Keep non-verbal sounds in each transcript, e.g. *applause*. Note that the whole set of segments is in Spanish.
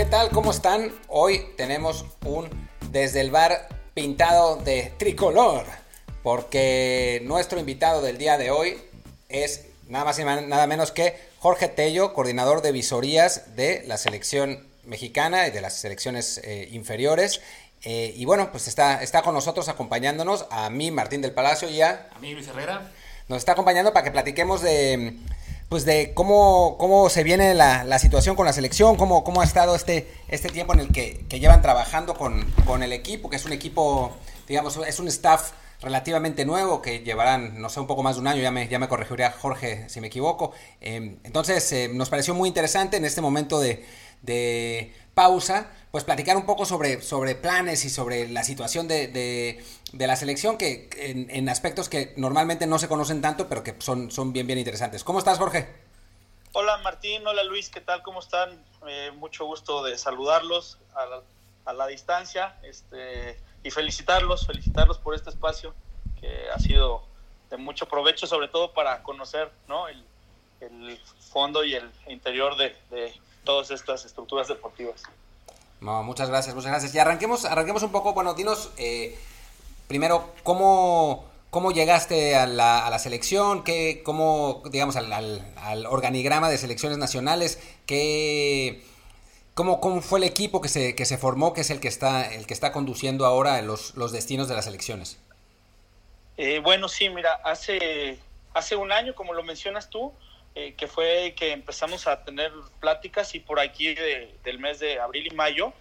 ¿Qué tal? ¿Cómo están? Hoy tenemos un desde el bar pintado de tricolor, porque nuestro invitado del día de hoy es nada más y nada menos que Jorge Tello, coordinador de visorías de la selección mexicana y de las selecciones eh, inferiores. Eh, y bueno, pues está, está con nosotros acompañándonos a mí, Martín del Palacio, y a... A mí, Luis Herrera. Nos está acompañando para que platiquemos de pues de cómo, cómo se viene la, situación con la selección, cómo, cómo ha estado este, este tiempo en el que, llevan trabajando con, el equipo, que es un equipo, digamos, es un staff relativamente nuevo, que llevarán, no sé, un poco más de un año, ya me, ya me corregiría Jorge si me equivoco. Em, entonces, eh, nos pareció muy interesante en este momento de, de pausa, pues platicar un poco sobre, sobre planes y sobre la situación de, de, la selección, que en, aspectos que normalmente no se conocen tanto, pero que son, son bien, bien interesantes. ¿Cómo estás, Jorge? Hola, Martín. Hola, Luis. ¿Qué tal? ¿Cómo están? Eh, mucho gusto de saludarlos a la, a la distancia este, y felicitarlos, felicitarlos por este espacio que ha sido de mucho provecho, sobre todo para conocer ¿no? el, fondo y el interior de, de todas estas estructuras deportivas. No, muchas gracias, muchas gracias. Y arranquemos, arranquemos un poco, bueno, dinos eh, primero cómo, cómo llegaste a la, a la selección, qué, cómo, digamos, al, al, organigrama de selecciones nacionales, qué, cómo, cómo fue el equipo que se, que se formó, que es el que está, el que está conduciendo ahora los, los destinos de las selecciones. Eh, bueno, sí, mira, hace, hace un año, como lo mencionas tú, eh, que fue que empezamos a tener pláticas y por aquí del mes de abril y mayo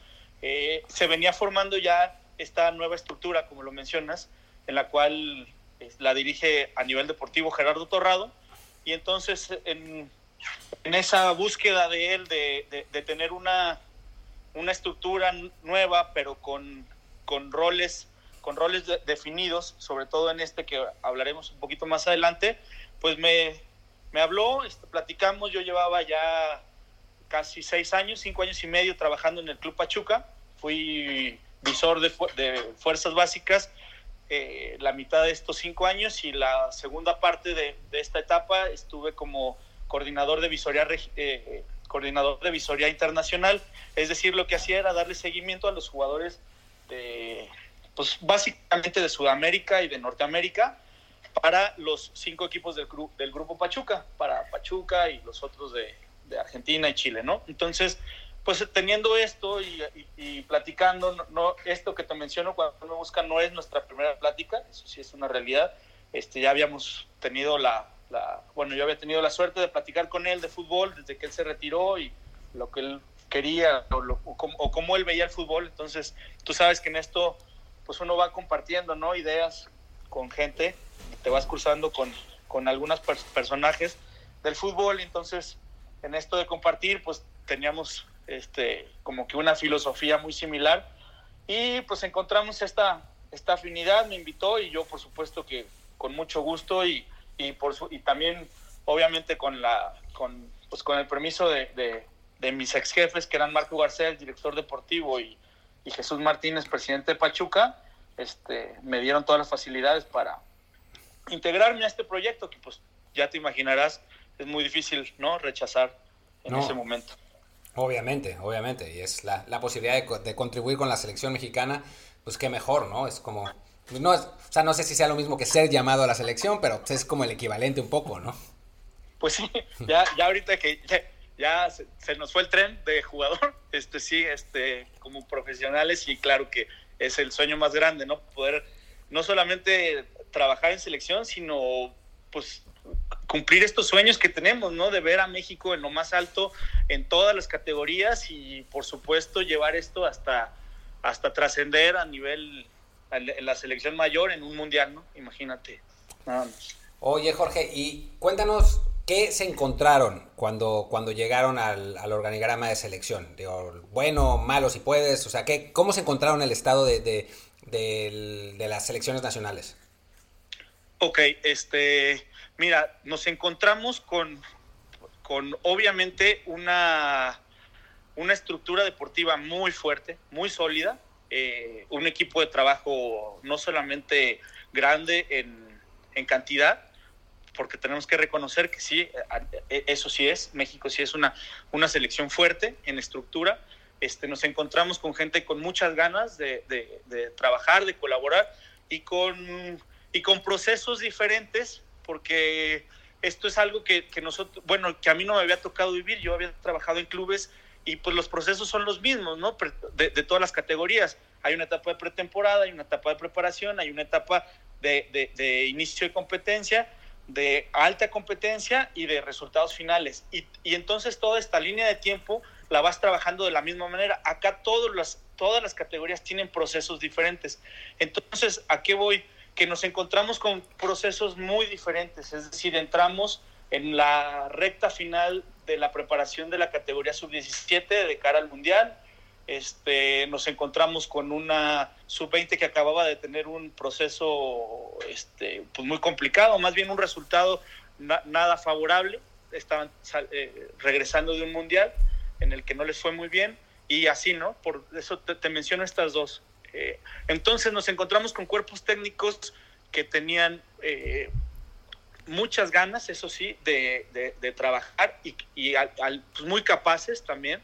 eh, se venía formando ya esta nueva estructura, como lo mencionas, en la cual la dirige a nivel deportivo Gerardo Torrado. Y entonces en, en esa búsqueda de él de, de, tener una, una estructura nueva, pero con, con roles con roles definidos, sobre todo en este que hablaremos un poquito más adelante, pues me, me habló, este, platicamos, yo llevaba ya casi seis años, cinco años y medio trabajando en el Club Pachuca, fui visor de, fuerzas básicas eh, la mitad de estos cinco años y la segunda parte de, esta etapa estuve como coordinador de visoría eh, coordinador de visoría internacional, es decir, lo que hacía era darle seguimiento a los jugadores pues básicamente de Sudamérica y de Norteamérica, para los cinco equipos del, del grupo Pachuca, para Pachuca y los otros de, Argentina y Chile, ¿no? Entonces, pues teniendo esto y, platicando, no, esto que te menciono cuando uno busca no es nuestra primera plática, eso sí es una realidad. Este, ya habíamos tenido la, bueno, yo había tenido la suerte de platicar con él de fútbol desde que él se retiró y lo que él quería o, o cómo él veía el fútbol. Entonces, tú sabes que en esto, pues uno va compartiendo, ¿no? Ideas con gente te vas cruzando con, con algunos personajes del fútbol, entonces en esto de compartir, pues teníamos este, como que una filosofía muy similar y pues encontramos esta, esta afinidad, me invitó y yo por supuesto que con mucho gusto y, y, por su, y también obviamente con, la, con, pues con el permiso de, de, de mis ex jefes que eran Marco García, el director deportivo y, y Jesús Martínez, presidente de Pachuca, este, me dieron todas las facilidades para, integrarme a este proyecto que pues ya te imaginarás es muy difícil no rechazar en ese momento. Obviamente, obviamente, y es la, posibilidad de, contribuir con la selección mexicana, pues qué mejor, ¿no? Es como, pues, no, o sea, no sé si sea lo mismo que ser llamado a la selección, pero es como el equivalente un poco, ¿no? Pues sí, ya, ya ahorita que ya, se, se, nos fue el tren de jugador, *laughs* este sí, este, como profesionales y claro que es el sueño más grande, ¿no? Poder no solamente trabajar en selección, sino pues cumplir estos sueños que tenemos, ¿no? De ver a México en lo más alto en todas las categorías y por supuesto llevar esto hasta, hasta trascender a nivel en la selección mayor en un mundial, ¿no? Imagínate. Oye, Jorge, y cuéntanos qué se encontraron cuando, cuando llegaron al, organigrama de selección. Digo, bueno, malo si puedes, o sea, ¿qué, ¿cómo se encontraron el estado de, de las selecciones nacionales? Ok, este, mira, nos encontramos con, con obviamente una, una estructura deportiva muy fuerte, muy sólida, eh, un equipo de trabajo no solamente grande en, cantidad, porque tenemos que reconocer que sí, eso sí es, México sí es una, una selección fuerte en estructura, este, nos encontramos con gente con muchas ganas de, de, trabajar, de colaborar y con, y con procesos diferentes, porque esto es algo que, que, nosotros, bueno, que a mí no me había tocado vivir, yo había trabajado en clubes y pues los procesos son los mismos, ¿no? De, de todas las categorías. Hay una etapa de pretemporada, hay una etapa de preparación, hay una etapa de, de inicio de competencia de alta competencia y de resultados finales. Y, y, entonces toda esta línea de tiempo la vas trabajando de la misma manera. Acá todas las, todas las categorías tienen procesos diferentes. Entonces, ¿a qué voy? Que nos encontramos con procesos muy diferentes. Es decir, entramos en la recta final de la preparación de la categoría sub-17 de cara al Mundial este, nos encontramos con una sub-20 que acababa de tener un proceso este, pues muy complicado, más bien un resultado nada favorable. Estaban eh, regresando de un mundial en el que no les fue muy bien y así, ¿no? Por eso te, menciono estas dos. Eh, entonces nos encontramos con cuerpos técnicos que tenían eh, muchas ganas, eso sí, de, trabajar y, pues muy capaces también.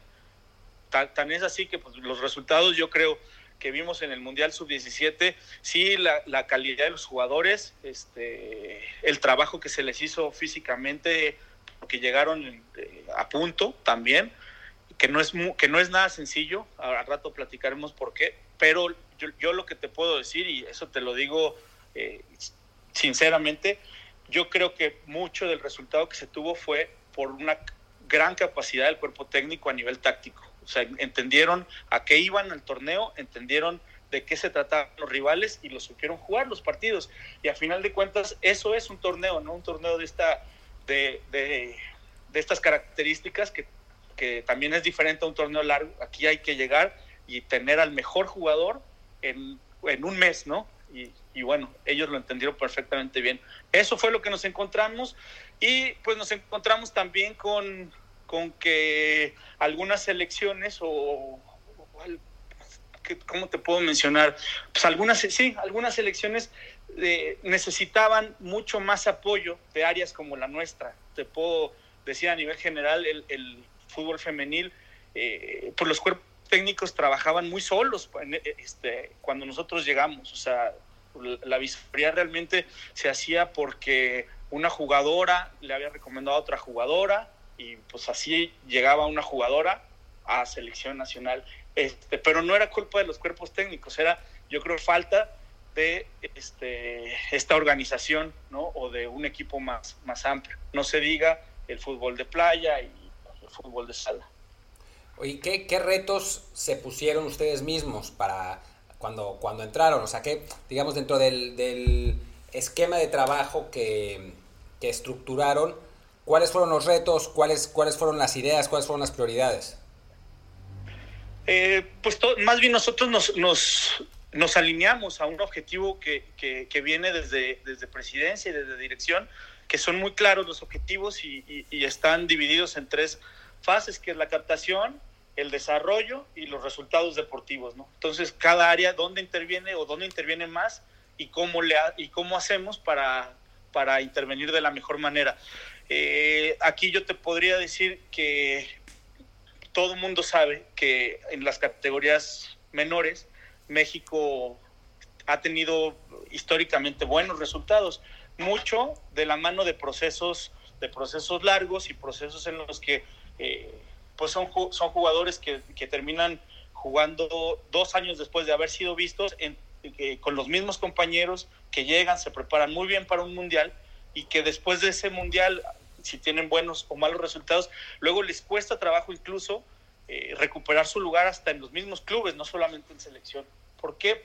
Tan, es así que pues, los resultados yo creo que vimos en el Mundial Sub-17, sí, la, calidad de los jugadores, este, el trabajo que se les hizo físicamente, que llegaron eh, a punto también, que no es, que no es nada sencillo, al rato platicaremos por qué, pero yo, lo que te puedo decir, y eso te lo digo eh, sinceramente, yo creo que mucho del resultado que se tuvo fue por una gran capacidad del cuerpo técnico a nivel táctico. O sea, entendieron a qué iban al torneo, entendieron de qué se trataban los rivales y los supieron jugar los partidos. Y a final de cuentas, eso es un torneo, ¿no? Un torneo de, esta, de, de, estas características que, que, también es diferente a un torneo largo. Aquí hay que llegar y tener al mejor jugador en, en un mes, ¿no? Y, y, bueno, ellos lo entendieron perfectamente bien. Eso fue lo que nos encontramos y pues nos encontramos también con, con que algunas elecciones o, ¿cómo te puedo mencionar? Pues algunas, sí, algunas elecciones eh, necesitaban mucho más apoyo de áreas como la nuestra. Te puedo decir a nivel general, el, fútbol femenil, eh, pues los cuerpos técnicos trabajaban muy solos este, cuando nosotros llegamos. O sea, la visoría realmente se hacía porque una jugadora le había recomendado a otra jugadora y pues así llegaba una jugadora a selección nacional. Este, pero no era culpa de los cuerpos técnicos, era yo creo falta de este, esta organización ¿no? o de un equipo más, más amplio. No se diga el fútbol de playa y el fútbol de sala. Oye, ¿qué, retos se pusieron ustedes mismos para cuando, cuando entraron? O sea, que digamos dentro del, esquema de trabajo que, que estructuraron, ¿Cuáles fueron los retos? ¿Cuáles, cuáles fueron las ideas? ¿Cuáles fueron las prioridades? Eh, pues más bien nosotros nos, nos, nos, alineamos a un objetivo que, que, viene desde, desde presidencia y desde dirección, que son muy claros los objetivos y, y, están divididos en tres fases, que es la captación, el desarrollo y los resultados deportivos. Entonces, cada área, dónde interviene o dónde interviene más y cómo, le y cómo hacemos para, para intervenir de la mejor manera. Eh, aquí yo te podría decir que todo mundo sabe que en las categorías menores México ha tenido históricamente buenos resultados, mucho de la mano de procesos de procesos largos y procesos en los que eh, pues son, son jugadores que, que, terminan jugando dos años después de haber sido vistos eh, con los mismos compañeros que llegan, se preparan muy bien para un mundial y que después de ese mundial, si tienen buenos o malos resultados, luego les cuesta trabajo incluso eh, recuperar su lugar hasta en los mismos clubes, no solamente en selección. ¿Por qué?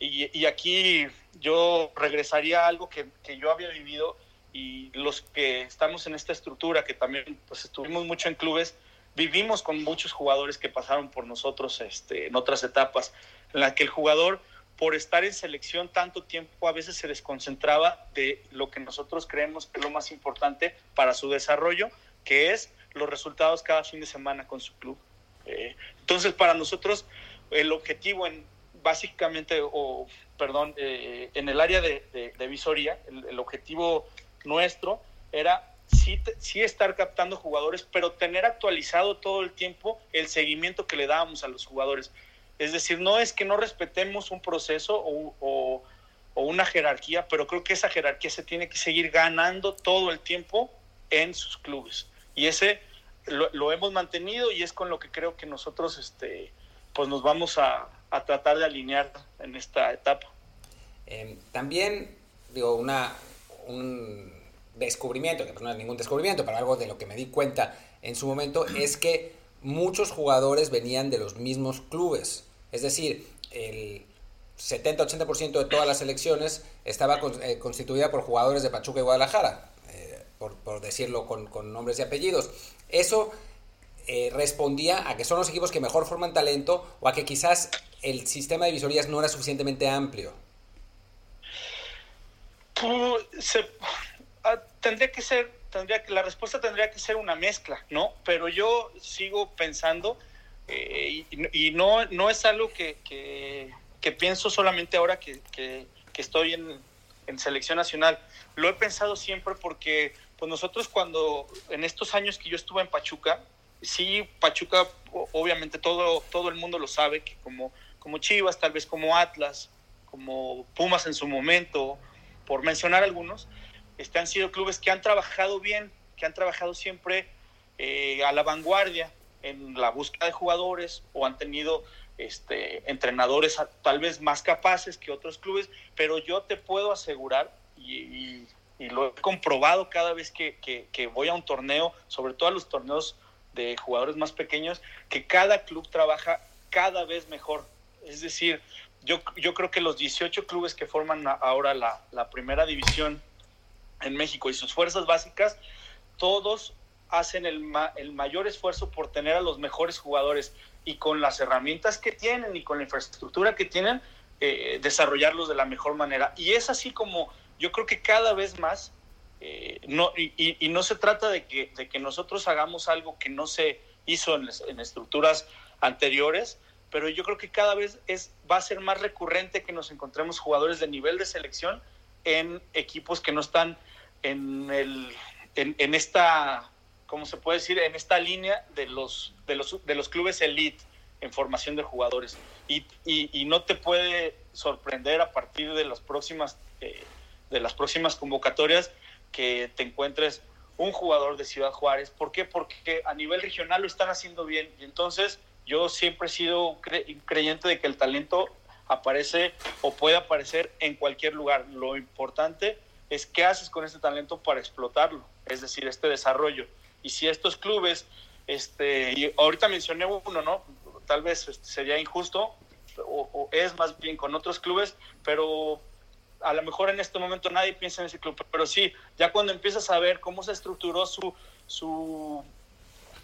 Y, aquí yo regresaría a algo que, que, yo había vivido y los que estamos en esta estructura, que también pues, estuvimos mucho en clubes, vivimos con muchos jugadores que pasaron por nosotros este, en otras etapas, en las que el jugador por estar en selección tanto tiempo a veces se desconcentraba de lo que nosotros creemos que es lo más importante para su desarrollo, que es los resultados cada fin de semana con su club. Eh, entonces, para nosotros, el objetivo en básicamente, o perdón, eh, en el área de, visoría, el, objetivo nuestro era sí, sí estar captando jugadores, pero tener actualizado todo el tiempo el seguimiento que le dábamos a los jugadores. Es decir, no es que no respetemos un proceso o, o, una jerarquía, pero creo que esa jerarquía se tiene que seguir ganando todo el tiempo en sus clubes. Y ese lo, lo hemos mantenido y es con lo que creo que nosotros este, pues nos vamos a, a tratar de alinear en esta etapa. Em, también, digo, una, un descubrimiento, que pues no es ningún descubrimiento, pero algo de lo que me di cuenta en su momento, es que muchos jugadores venían de los mismos clubes. Es decir, el 70-80% de todas las selecciones estaba eh, constituida por jugadores de Pachuca y Guadalajara, eh, por, decirlo con, nombres y apellidos. Eso eh, respondía a que son los equipos que mejor forman talento o a que quizás el sistema de visorías no era suficientemente amplio. Ah, tendría que ser, tendría que, la respuesta tendría que ser una mezcla, ¿no? Pero yo sigo pensando, eh, y, no, no es algo que, que, pienso solamente ahora que, que estoy en, en, selección nacional. Lo he pensado siempre porque pues nosotros cuando, en estos años que yo estuve en Pachuca, sí, Pachuca, obviamente todo, todo el mundo lo sabe, que como, como Chivas, tal vez como Atlas, como Pumas en su momento, por mencionar algunos, este, han sido clubes que han trabajado bien, que han trabajado siempre eh, a la vanguardia en la búsqueda de jugadores o han tenido este, entrenadores tal vez más capaces que otros clubes, pero yo te puedo asegurar, y, lo he comprobado cada vez que, voy a un torneo, sobre todo a los torneos de jugadores más pequeños, que cada club trabaja cada vez mejor. Es decir, yo, yo creo que los 18 clubes que forman ahora la primera división en México y sus fuerzas básicas, todos hacen el, el, mayor esfuerzo por tener a los mejores jugadores y con las herramientas que tienen y con la infraestructura que tienen, eh, desarrollarlos de la mejor manera. Y es así como yo creo que cada vez más, eh, no, y, y, no se trata de que, de que nosotros hagamos algo que no se hizo en, en estructuras anteriores, pero yo creo que cada vez es, va a ser más recurrente que nos encontremos jugadores de nivel de selección en equipos que no están en, el, en, esta, ¿cómo se puede decir? En esta línea de los, de los, de los clubes elite en formación de jugadores. Y, y, no te puede sorprender a partir de las próximas, eh, de las próximas convocatorias que te encuentres un jugador de Ciudad Juárez. ¿Por qué? Porque a nivel regional lo están haciendo bien. Y entonces yo siempre he sido creyente de que el talento aparece o puede aparecer en cualquier lugar. Lo importante es qué haces con este talento para explotarlo, es decir, este desarrollo. Y si estos clubes, este, y ahorita mencioné uno, ¿no? Tal vez este, sería injusto, o, es más bien con otros clubes, pero a lo mejor en este momento nadie piensa en ese club, pero sí, ya cuando empiezas a ver cómo se estructuró su, su,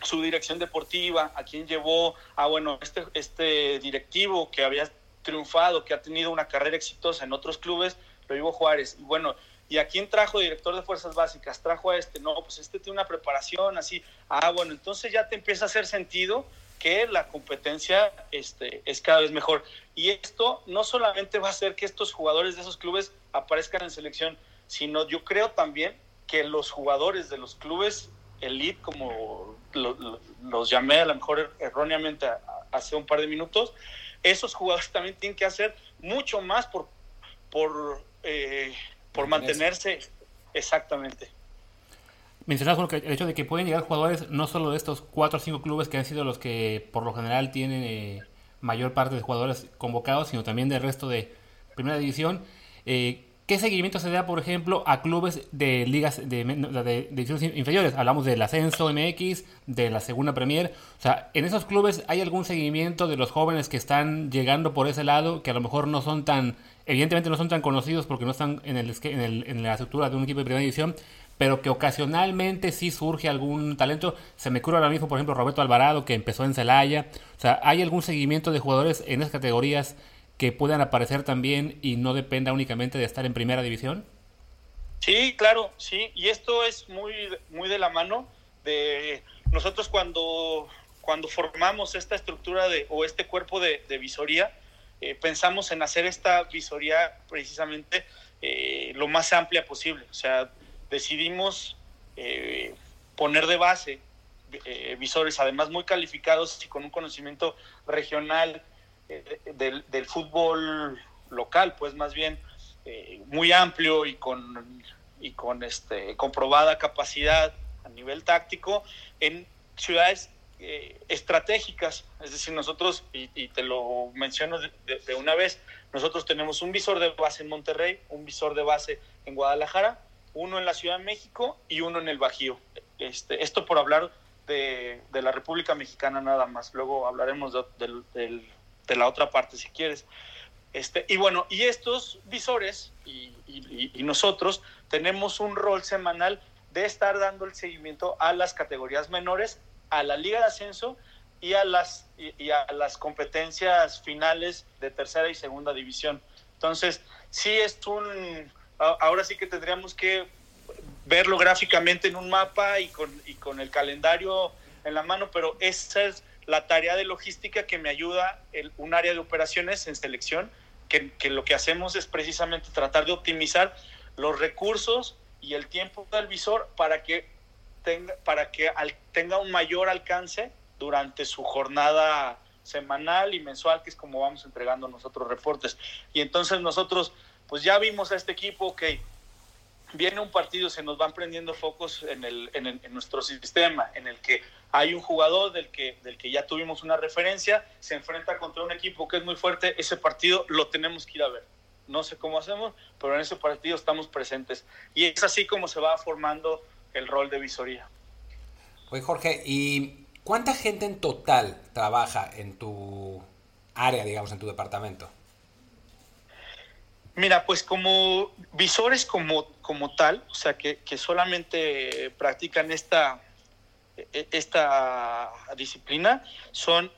su dirección deportiva, a quién llevó, a bueno, este, este directivo que había triunfado, que ha tenido una carrera exitosa en otros clubes, lo digo Juárez. Y bueno, ¿y a quién trajo director de fuerzas básicas? Trajo a este, no, pues este tiene una preparación así. Ah, bueno, entonces ya te empieza a hacer sentido que la competencia este, es cada vez mejor. Y esto no solamente va a hacer que estos jugadores de esos clubes aparezcan en selección, sino yo creo también que los jugadores de los clubes elite, como los llamé a lo mejor erróneamente hace un par de minutos, esos jugadores *laughs* también tienen que hacer mucho más por, por, eh, por mantenerse exactamente. Mencionabas el hecho de que pueden llegar jugadores no solo de estos cuatro o cinco clubes que han sido los que por lo general tienen eh, mayor parte de jugadores convocados, sino también del resto de primera división. Eh, ¿Qué seguimiento se da, por ejemplo, a clubes de ligas de, divisiones inferiores? Hablamos del ascenso MX, de la segunda Premier. O sea, ¿en esos clubes hay algún seguimiento de los jóvenes que están llegando por ese lado, que a lo mejor no son tan, evidentemente no son tan conocidos porque no están en, el, en, en la estructura de un equipo de primera división, pero que ocasionalmente sí surge algún talento. Se me ocurre ahora mismo, por ejemplo, Roberto Alvarado, que empezó en Celaya. O sea, ¿hay algún seguimiento de jugadores en esas categorías que puedan aparecer también y no dependa únicamente de estar en primera división? Sí, claro, sí, y esto es muy, muy de la mano de nosotros cuando, cuando formamos esta estructura de, o este cuerpo de, visoría, eh, pensamos en hacer esta visoría precisamente eh, lo más amplia posible. O sea, decidimos eh, poner de base eh, visores, además muy calificados y con un conocimiento regional del, del, fútbol local, pues más bien muy amplio y con, y con este, comprobada capacidad a nivel táctico en ciudades eh, estratégicas, es decir, nosotros, y, te lo menciono de, una vez, nosotros tenemos un visor de base en Monterrey, un visor de base en Guadalajara, uno en la Ciudad de México y uno en el Bajío. Este, esto por hablar de, la República Mexicana nada más, luego hablaremos de, la otra parte si quieres. Este, y bueno, y estos visores y, y nosotros tenemos un rol semanal de estar dando el seguimiento a las categorías menores a la Liga de Ascenso y a las, y, a las competencias finales de tercera y segunda división. Entonces, sí es un... Ahora sí que tendríamos que verlo gráficamente en un mapa y con, y con el calendario en la mano, pero esa es la tarea de logística que me ayuda un área de operaciones en selección, que, que, lo que hacemos es precisamente tratar de optimizar los recursos y el tiempo del visor para que tenga, para que tenga un mayor alcance durante su jornada semanal y mensual, que es como vamos entregando nosotros reportes. Y entonces nosotros, pues ya vimos a este equipo que viene un partido, se nos van prendiendo focos en, el, en, nuestro sistema, en el que hay un jugador del que, del que ya tuvimos una referencia, se enfrenta contra un equipo que es muy fuerte, ese partido lo tenemos que ir a ver. No sé cómo hacemos, pero en ese partido estamos presentes. Y es así como se va formando el rol de visoría. Oye, Jorge, ¿y cuánta gente en total trabaja en tu área, digamos, en tu departamento? Mira, pues como visores como, como tal, o sea, que, solamente practican esta, e, esta disciplina, son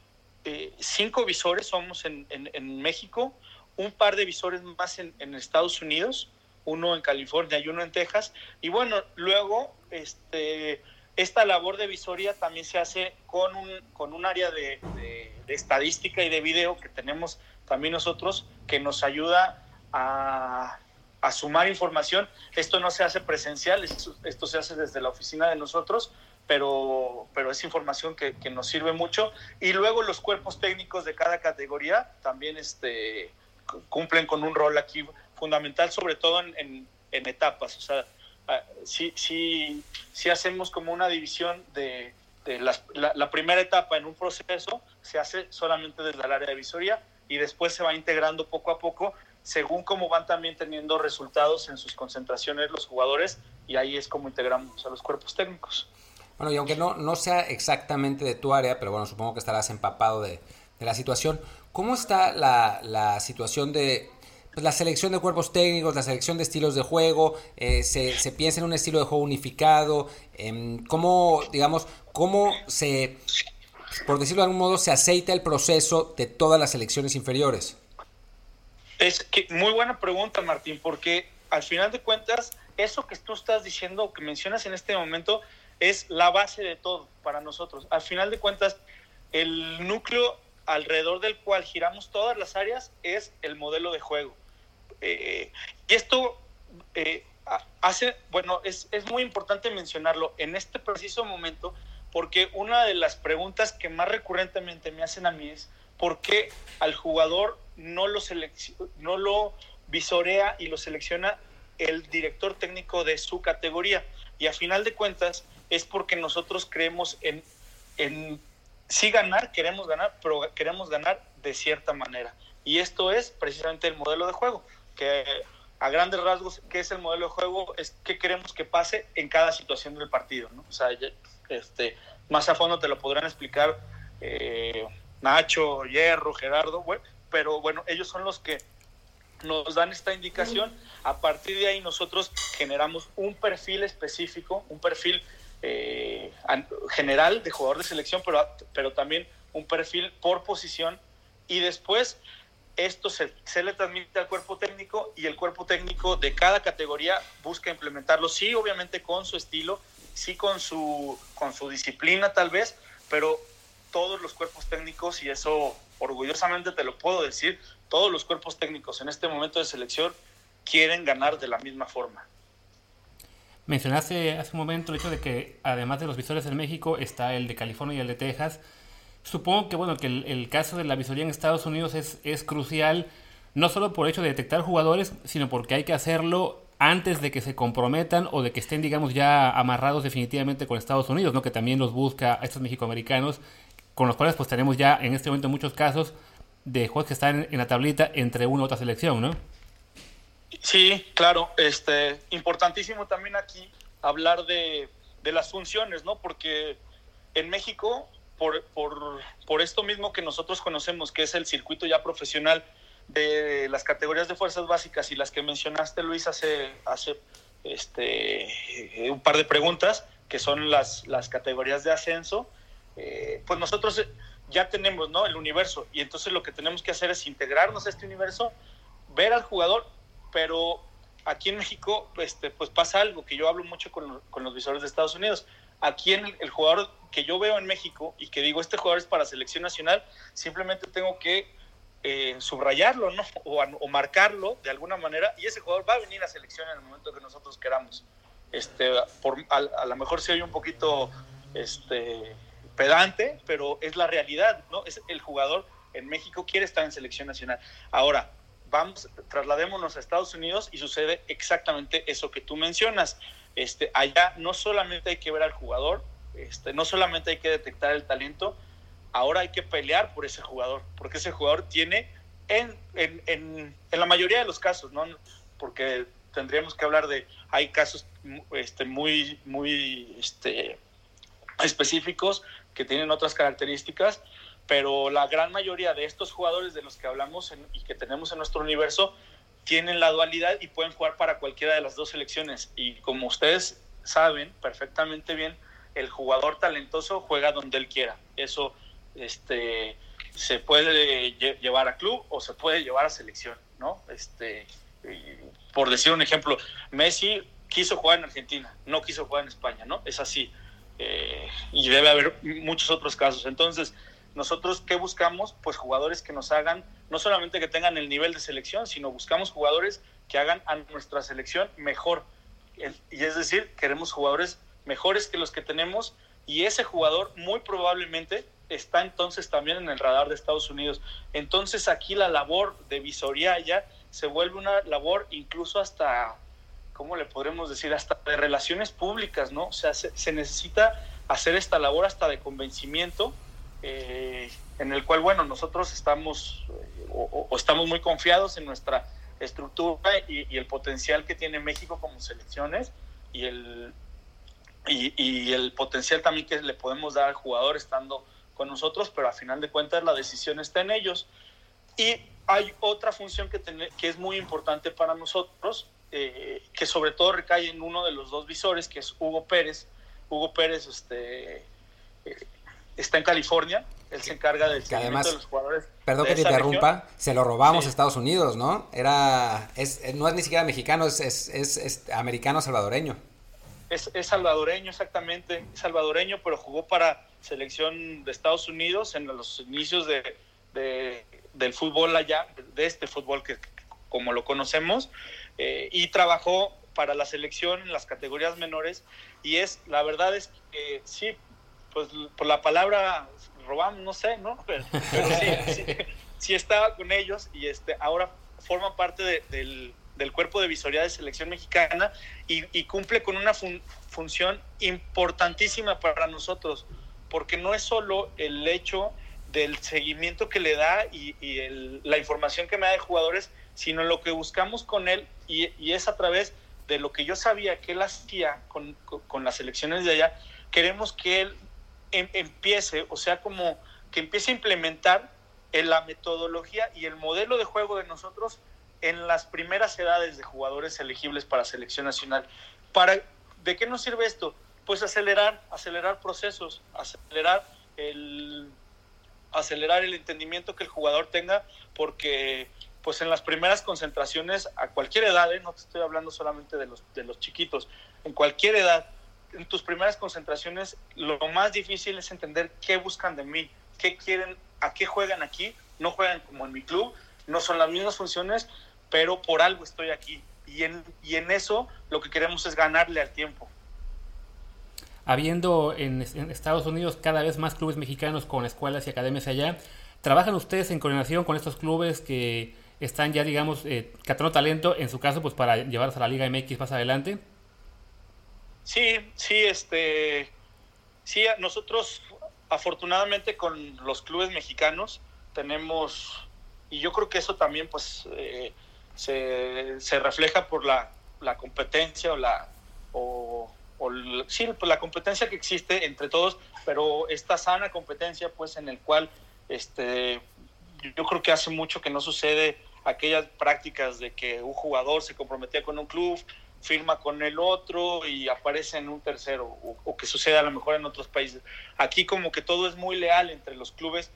eh, cinco visores, somos en, México, un par de visores más en, en Estados Unidos, uno en California y uno en Texas. Y bueno, luego este, esta labor de visoría también se hace con un, con un área de, estadística y de video que tenemos también nosotros, que nos ayuda a, sumar información. Esto no se hace presencial, esto, se hace desde la oficina de nosotros, pero, pero es información que, nos sirve mucho. Y luego los cuerpos técnicos de cada categoría también este, cumplen con un rol aquí fundamental, sobre todo en, en, etapas. O sea, sí, sí, sí hacemos como una división de, de la, primera etapa en un proceso, se hace solamente desde el área de visoría y después se va integrando poco a poco según cómo van también teniendo resultados en sus concentraciones los jugadores y ahí es como integramos a los cuerpos técnicos. Bueno, y aunque no, no sea exactamente de tu área, pero bueno, supongo que estarás empapado de, de la situación, ¿cómo está la, la situación de pues, la selección de cuerpos técnicos, la selección de estilos de juego, eh, se, se, piensa en un estilo de juego unificado, eh, cómo, digamos, cómo se, por decirlo de algún modo, se aceita el proceso de todas las selecciones inferiores. Es que muy buena pregunta, Martín, porque al final de cuentas, eso que tú estás diciendo, que mencionas en este momento, es la base de todo para nosotros. Al final de cuentas, el núcleo alrededor del cual giramos todas las áreas es el modelo de juego. Eh, y esto eh, hace, bueno, es, es muy importante mencionarlo en este preciso momento porque una de las preguntas que más recurrentemente me hacen a mí es por qué al jugador no lo, no lo visorea y lo selecciona el director técnico de su categoría. Y a final de cuentas es porque nosotros creemos en, en sí ganar, queremos ganar, pero queremos ganar de cierta manera. Y esto es precisamente el modelo de juego que a grandes rasgos, ¿qué es el modelo de juego? Es qué queremos que pase en cada situación del partido, ¿no? O sea, este, más a fondo te lo podrán explicar eh, Nacho, Hierro, Gerardo, pero bueno, ellos son los que nos dan esta indicación. A partir de ahí nosotros generamos un perfil específico, un perfil eh, general de jugador de selección, pero, pero también un perfil por posición y después esto se, le transmite al cuerpo técnico y el cuerpo técnico de cada categoría busca implementarlo, sí, obviamente con su estilo, sí con su, con su disciplina tal vez, pero todos los cuerpos técnicos, y eso orgullosamente te lo puedo decir, todos los cuerpos técnicos en este momento de selección quieren ganar de la misma forma. Mencionaste hace un momento el hecho de que además de los visores en México está el de California y el de Texas. Supongo que bueno que el, caso de la visoría en Estados Unidos es, es crucial no solo por el hecho de detectar jugadores, sino porque hay que hacerlo antes de que se comprometan o de que estén, digamos, ya amarrados definitivamente con Estados Unidos, ¿no? Que también los busca a estos mexicoamericanos, con los cuales pues tenemos ya en este momento muchos casos de juegos que están en la tablita entre una u otra selección, ¿no? Sí, claro, este, importantísimo también aquí hablar de, de las funciones, ¿no? Porque en México, por, por, por esto mismo que nosotros conocemos, que es el circuito ya profesional, de las categorías de fuerzas básicas y las que mencionaste, Luis, hace, hace este, un par de preguntas, que son las, las categorías de ascenso, eh, pues nosotros ya tenemos ¿no? el universo y entonces lo que tenemos que hacer es integrarnos a este universo, ver al jugador, pero aquí en México este, pues pasa algo que yo hablo mucho con, con los visores de Estados Unidos. Aquí en el jugador que yo veo en México y que digo, este jugador es para selección nacional, simplemente tengo que eh, subrayarlo ¿no? O, marcarlo de alguna manera y ese jugador va a venir a selección en el momento que nosotros queramos. Este, a, lo mejor se oye un poquito este, pedante, pero es la realidad, ¿no? Es el jugador en México quiere estar en selección nacional. Ahora, vamos, trasladémonos a Estados Unidos y sucede exactamente eso que tú mencionas. Este, allá no solamente hay que ver al jugador, este, no solamente hay que detectar el talento, ahora hay que pelear por ese jugador, porque ese jugador tiene, en, en, en, la mayoría de los casos, ¿no? Porque tendríamos que hablar de, hay casos este, muy, muy este, específicos que tienen otras características, pero la gran mayoría de estos jugadores de los que hablamos y que tenemos en nuestro universo tienen la dualidad y pueden jugar para cualquiera de las dos selecciones. Y como ustedes saben perfectamente bien, el jugador talentoso juega donde él quiera. Eso este, se puede llevar a club o se puede llevar a selección, ¿no? Este, por decir un ejemplo, Messi quiso jugar en Argentina, no quiso jugar en España, ¿no? Es así. Eh, y debe haber muchos otros casos. Entonces, nosotros, ¿qué buscamos? Pues jugadores que nos hagan, no solamente que tengan el nivel de selección, sino buscamos jugadores que hagan a nuestra selección mejor. Y es decir, queremos jugadores mejores que los que tenemos y ese jugador muy probablemente está entonces también en el radar de Estados Unidos. Entonces aquí la labor de visoría ya se vuelve una labor incluso hasta, ¿cómo le podremos decir? Hasta de relaciones públicas, ¿no? O sea, se, necesita hacer esta labor hasta de convencimiento, eh, en el cual, bueno, nosotros estamos eh, o, estamos muy confiados en nuestra estructura y, el potencial que tiene México como selecciones y el, y, y, el potencial también que le podemos dar al jugador estando con nosotros, pero a final de cuentas la decisión está en ellos. Y hay otra función que, que es muy importante para nosotros, eh, que sobre todo recae en uno de los dos visores, que es Hugo Pérez. Hugo Pérez este, eh, está en California, él se encarga del seguimiento de los jugadores. Perdón que te interrumpa, se lo robamos a Estados Unidos, ¿no? Era, es, no es ni siquiera mexicano, es, es, es americano salvadoreño. Es, salvadoreño, exactamente, salvadoreño, pero jugó para selección de Estados Unidos en los inicios de, del fútbol allá, de este fútbol que como lo conocemos, eh, y trabajó para la selección en las categorías menores y es, la verdad es que sí, pues por la palabra robamos, no sé, ¿no? *laughs* Pero, sí, sí, estaba con ellos y este ahora forma parte del, del cuerpo de visoría de selección mexicana y, cumple con una función importantísima para nosotros, porque no es solo el hecho del seguimiento que le da y, la información que me da de jugadores, sino lo que buscamos con él y, es a través de lo que yo sabía que él hacía con, las selecciones de allá, queremos que él em, empiece, o sea, como que empiece a implementar en la metodología y el modelo de juego de nosotros en las primeras edades de jugadores elegibles para selección nacional. Para, ¿De qué nos sirve esto? Pues acelerar, acelerar procesos, acelerar el, acelerar el entendimiento que el jugador tenga, porque pues en las primeras concentraciones a cualquier edad, ¿eh? no te estoy hablando solamente de los, de los chiquitos, en cualquier edad, en tus primeras concentraciones, lo más difícil es entender qué buscan de mí, qué quieren, a qué juegan aquí, no juegan como en mi club, no son las mismas funciones, pero por algo estoy aquí. y en, y en eso lo que queremos es ganarle al tiempo. Habiendo en, Estados Unidos cada vez más clubes mexicanos con escuelas y academias allá, ¿trabajan ustedes en coordinación con estos clubes que están ya, digamos, eh, captando talento, en su caso, pues para llevarlos a la Liga MX más adelante? Sí, sí, este, sí, nosotros afortunadamente con los clubes mexicanos tenemos, y yo creo que eso también pues eh, se, refleja por la, competencia o la, o, sí, pues la competencia que existe entre todos, pero esta sana competencia pues en el cual este, yo creo que hace mucho que no sucede aquellas prácticas de que un jugador se comprometía con un club, firma con el otro y aparece en un tercero, o, que suceda a lo mejor en otros países. Aquí como que todo es muy leal entre los clubes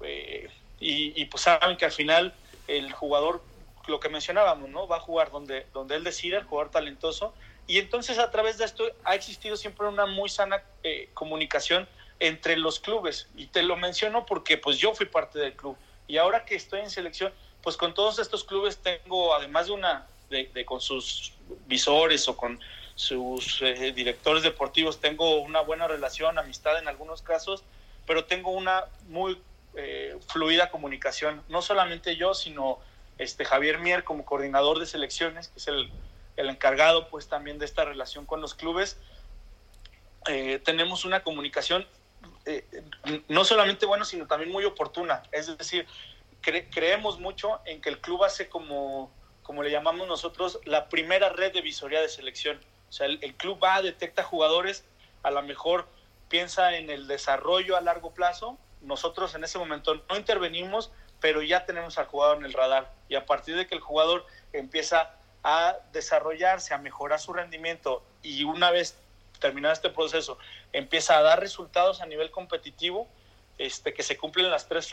eh, y, pues saben que al final el jugador, lo que mencionábamos, ¿no? Va a jugar donde, donde él decida, el jugador talentoso, y entonces a través de esto ha existido siempre una muy sana eh, comunicación entre los clubes, y te lo menciono porque pues yo fui parte del club, y ahora que estoy en selección, pues con todos estos clubes tengo, además de una, de, con sus visores o con sus eh, directores deportivos, tengo una buena relación, amistad en algunos casos, pero tengo una muy eh, fluida comunicación, no solamente yo, sino este Javier Mier como coordinador de selecciones, que es el, el encargado pues también de esta relación con los clubes. Eh, tenemos una comunicación no solamente buena, sino también muy oportuna. Es decir, creemos mucho en que el club hace como, como le llamamos nosotros, la primera red de visoría de selección. O sea, el, club va, detecta jugadores, a lo mejor piensa en el desarrollo a largo plazo. Nosotros en ese momento no intervenimos, pero ya tenemos al jugador en el radar. Y a partir de que el jugador empieza a desarrollarse, a mejorar su rendimiento y una vez terminado este proceso empieza a dar resultados a nivel competitivo, este, que se cumplen las tres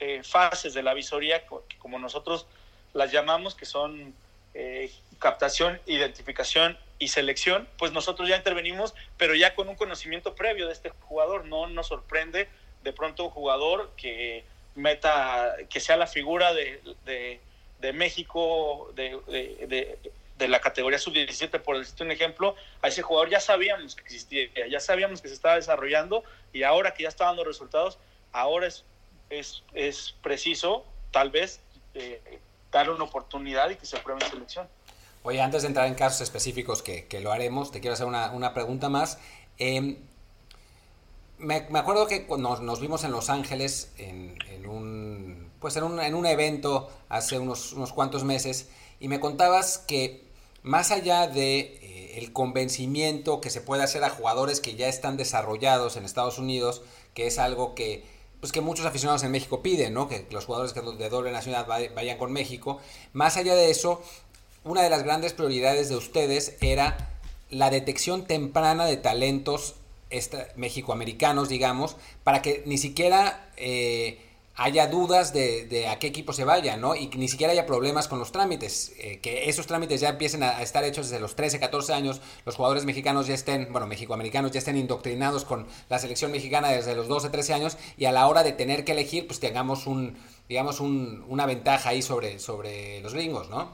eh, fases de la visoría, como nosotros las llamamos, que son eh, captación, identificación y selección, pues nosotros ya intervenimos, pero ya con un conocimiento previo de este jugador. No nos sorprende de pronto un jugador que meta, que sea la figura de, de, México, de, de, la categoría sub-17, por decirte un ejemplo, a ese jugador ya sabíamos que existía, ya sabíamos que se estaba desarrollando y ahora que ya está dando resultados, ahora es es, preciso, tal vez, eh, darle una oportunidad y que se apruebe en selección. Oye, antes de entrar en casos específicos que, lo haremos, te quiero hacer una, pregunta más. Em, me, acuerdo que cuando nos, vimos en Los Ángeles en, un pues en un, en un evento hace unos, unos, cuantos meses y me contabas que más allá de eh, el convencimiento que se puede hacer a jugadores que ya están desarrollados en Estados Unidos, que es algo que pues que muchos aficionados en México piden, ¿no? Que los jugadores de doble nacionalidad vayan con México. Más allá de eso, una de las grandes prioridades de ustedes era la detección temprana de talentos mexicoamericanos, digamos, para que ni siquiera eh, haya dudas de, a qué equipo se vaya, ¿no? Y que ni siquiera haya problemas con los trámites, eh, que esos trámites ya empiecen a, estar hechos desde los 13, 14 años, los jugadores mexicanos ya estén, bueno, mexicoamericanos ya estén indoctrinados con la selección mexicana desde los 12, 13 años y a la hora de tener que elegir, pues tengamos un, digamos, un, una ventaja ahí sobre, sobre los gringos, ¿no?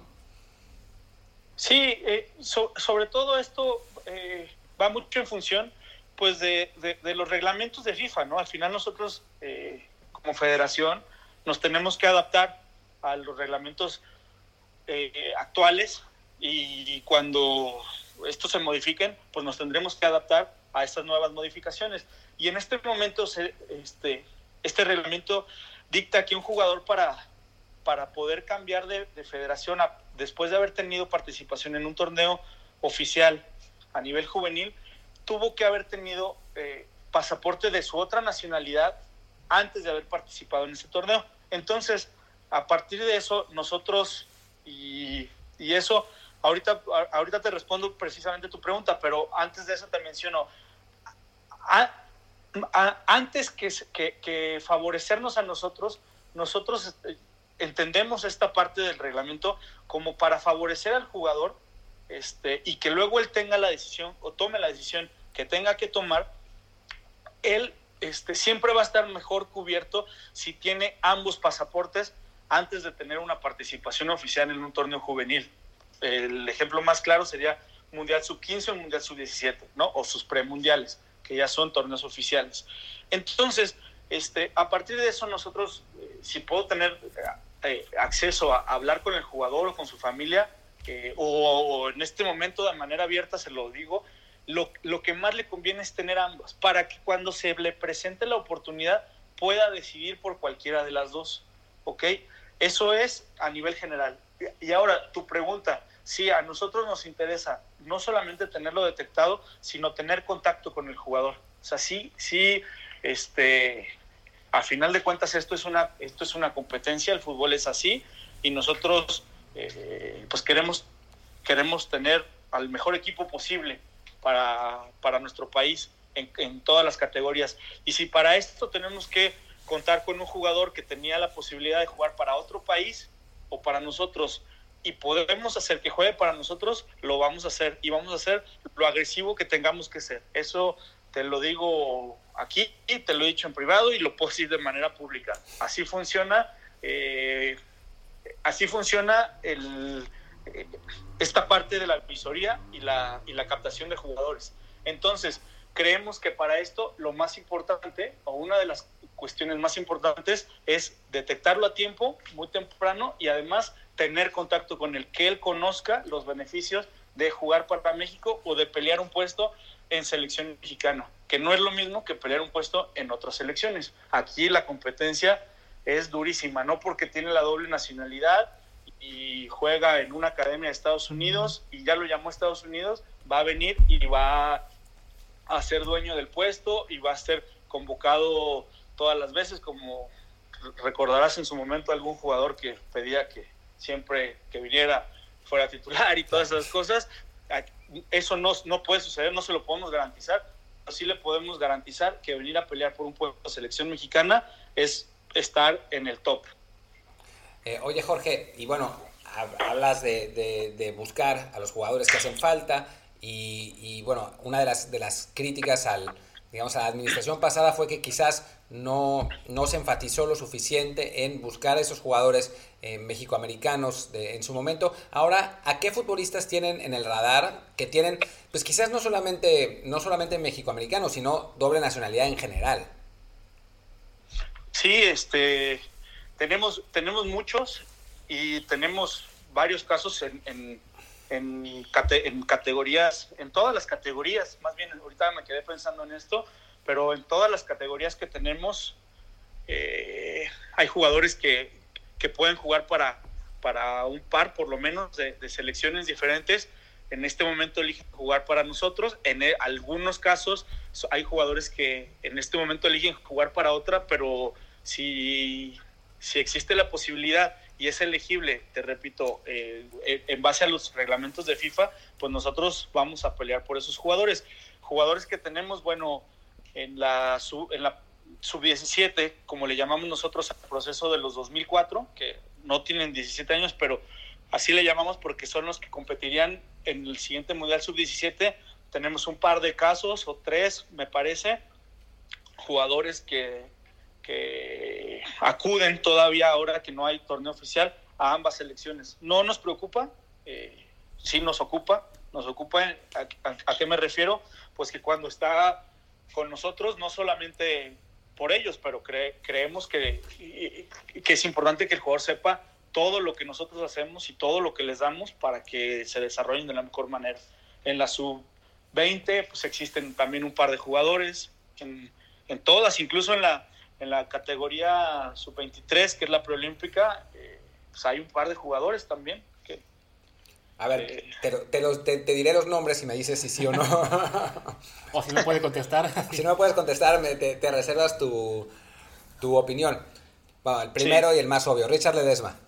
Sí, eh, sobre todo esto eh, va mucho en función pues de, de, los reglamentos de FIFA, ¿no? Al final nosotros como federación nos tenemos que adaptar a los reglamentos eh, actuales y cuando estos se modifiquen, pues nos tendremos que adaptar a estas nuevas modificaciones. Y en este momento este, este reglamento dicta que un jugador para, para poder cambiar de, federación después de haber tenido participación en un torneo oficial a nivel juvenil, tuvo que haber tenido eh, pasaporte de su otra nacionalidad antes de haber participado en ese torneo. Entonces, a partir de eso, nosotros, y, eso, ahorita, ahorita te respondo precisamente tu pregunta, pero antes de eso te menciono, antes que, que, favorecernos a nosotros, nosotros este, entendemos esta parte del reglamento como para favorecer al jugador este, y que luego él tenga la decisión o tome la decisión que tenga que tomar, él este, siempre va a estar mejor cubierto si tiene ambos pasaportes antes de tener una participación oficial en un torneo juvenil. el ejemplo más claro sería Mundial Sub-15 o Mundial Sub-17, ¿no? O sus premundiales, que ya son torneos oficiales. Entonces, este, a partir de eso nosotros, eh, si puedo tener eh, acceso a, hablar con el jugador o con su familia, eh, o, en este momento de manera abierta se lo digo, lo, lo, que más le conviene es tener ambas, para que cuando se le presente la oportunidad pueda decidir por cualquiera de las dos, ¿ok? Eso es a nivel general. Y ahora, tu pregunta, sí, a nosotros nos interesa no solamente tenerlo detectado, sino tener contacto con el jugador. O sea, sí, sí, este, a final de cuentas esto es una, esto es una competencia, el fútbol es así, y nosotros eh, pues queremos, queremos tener al mejor equipo posible para, para nuestro país en, en todas las categorías. Y si para esto tenemos que contar con un jugador que tenía la posibilidad de jugar para otro país o para nosotros y podemos hacer que juegue para nosotros, lo vamos a hacer y vamos a hacer lo agresivo que tengamos que ser. Eso te lo digo aquí te lo he dicho en privado y lo puedo decir de manera pública. Así funciona, eh, así funciona el, esta parte de la visoría y la, y la captación de jugadores. Entonces, creemos que para esto lo más importante o una de las cuestiones más importantes es detectarlo a tiempo, muy temprano y además tener contacto con el que él conozca los beneficios de jugar para México o de pelear un puesto en selección mexicana, que no es lo mismo que pelear un puesto en otras selecciones. Aquí la competencia es durísima, no porque tiene la doble nacionalidad y juega en una academia de Estados Unidos y ya lo llamó Estados Unidos, va a venir y va a ser dueño del puesto y va a ser convocado todas las veces, como recordarás en su momento algún jugador que pedía que siempre que viniera fuera titular y todas esas cosas. Eso no, no puede suceder, no se lo podemos garantizar, pero sí le podemos garantizar que venir a pelear por un puesto de selección mexicana es estar en el top. Eh, oye Jorge, y bueno, hablas de, buscar a los jugadores que hacen falta y, y, bueno, una de las, de las críticas al, digamos, a la administración pasada fue que quizás no, no se enfatizó lo suficiente en buscar a esos jugadores eh, mexicoamericanos en su momento. Ahora, ¿a qué futbolistas tienen en el radar que tienen, pues quizás no solamente, no solamente mexicoamericanos, sino doble nacionalidad en general? Sí, este, tenemos, tenemos muchos y tenemos varios casos en, en, en, en categorías, en todas las categorías, más bien ahorita me quedé pensando en esto, pero en todas las categorías que tenemos eh, hay jugadores que, que, pueden jugar para, para un par por lo menos de, selecciones diferentes. En este momento eligen jugar para nosotros. En e, algunos casos hay jugadores que en este momento eligen jugar para otra, pero si, si existe la posibilidad y es elegible, te repito, eh, en base a los reglamentos de FIFA, pues nosotros vamos a pelear por esos jugadores. Jugadores que tenemos, bueno, en la, sub, en la sub-17, como le llamamos nosotros al proceso de los 2004, que no tienen 17 años, pero así le llamamos porque son los que competirían en el siguiente Mundial sub-17. Tenemos un par de casos, o tres, me parece, jugadores que, que acuden todavía ahora que no hay torneo oficial a ambas selecciones. No nos preocupa, eh, sí nos ocupa, nos ocupa, ¿a, qué me refiero? Pues que cuando está con nosotros, no solamente por ellos, pero creemos que, que es importante que el jugador sepa todo lo que nosotros hacemos y todo lo que les damos para que se desarrollen de la mejor manera. En la sub-20 pues existen también un par de jugadores, en, en, todas, incluso en la, en la categoría sub-23, que es la preolímpica, eh, pues hay un par de jugadores también a ver, te, te, diré los nombres y me dices si sí o no. *laughs* o si no puede contestar. *laughs* si no puedes contestar, te, reservas tu, opinión. Bueno, el primero y el más obvio, Richard Ledesma.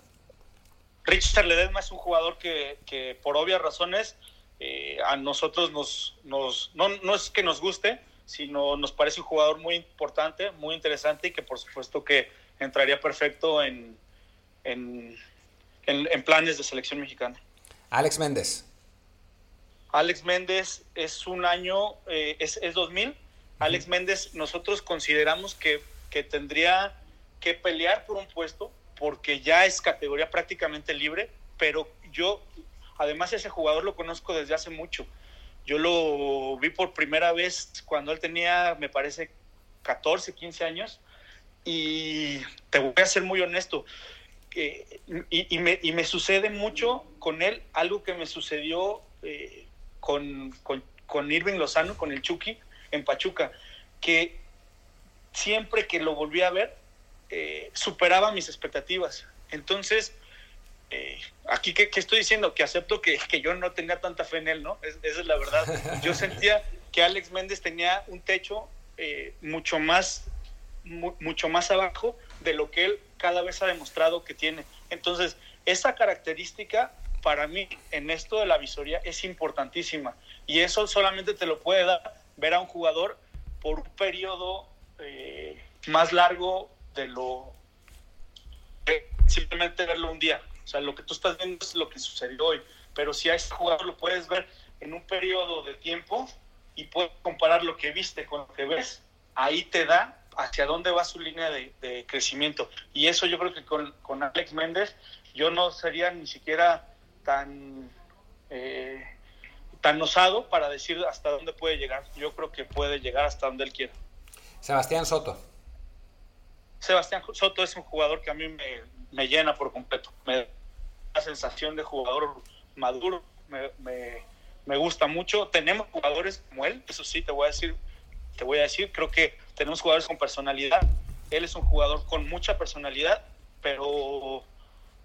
Richard Ledesma es un jugador que, por obvias razones eh, a nosotros nos, nos no, no, es que nos guste, sino nos parece un jugador muy importante, muy interesante y que por supuesto que entraría perfecto en, en, en planes de selección mexicana. Alex Méndez. Alex Méndez es un año, eh, es, es, 2000. Alex Méndez, nosotros consideramos que, que, tendría que pelear por un puesto porque ya es categoría prácticamente libre, pero yo Además, ese jugador lo conozco desde hace mucho. Yo lo vi por primera vez cuando él tenía, me parece, 14, 15 años. Y te voy a ser muy honesto. y, me, sucede mucho con él algo que me sucedió eh, con, con, Irving Lozano, con el Chucky, en Pachuca, que siempre que lo volví a ver, eh, superaba mis expectativas. Entonces, eh, aquí ¿qué, estoy diciendo, que acepto que, que, yo no tenía tanta fe en él, ¿no? esa es la verdad. Yo *laughs* sentía que Alex Méndez tenía un techo eh, mucho más mucho más abajo de lo que él cada vez ha demostrado que tiene. Entonces, esa característica para mí en esto de la visoría es importantísima y eso solamente te lo puede dar ver a un jugador por un periodo eh, más largo de lo simplemente verlo un día. O sea, lo que tú estás viendo es lo que sucedió hoy. Pero si a ese jugador lo puedes ver en un periodo de tiempo y puedes comparar lo que viste con lo que ves, ahí te da hacia dónde va su línea de, crecimiento. Y eso yo creo que con, con, Alex Méndez yo no sería ni siquiera tan, eh, tan osado para decir hasta dónde puede llegar. Yo creo que puede llegar hasta donde él quiera. Sebastián Soto. Sebastián Soto es un jugador que a mí me, llena por completo. Me da la sensación de jugador maduro, me, gusta mucho. Tenemos jugadores como él, eso sí, te voy a decir, te voy a decir, creo que tenemos jugadores con personalidad. Él es un jugador con mucha personalidad, pero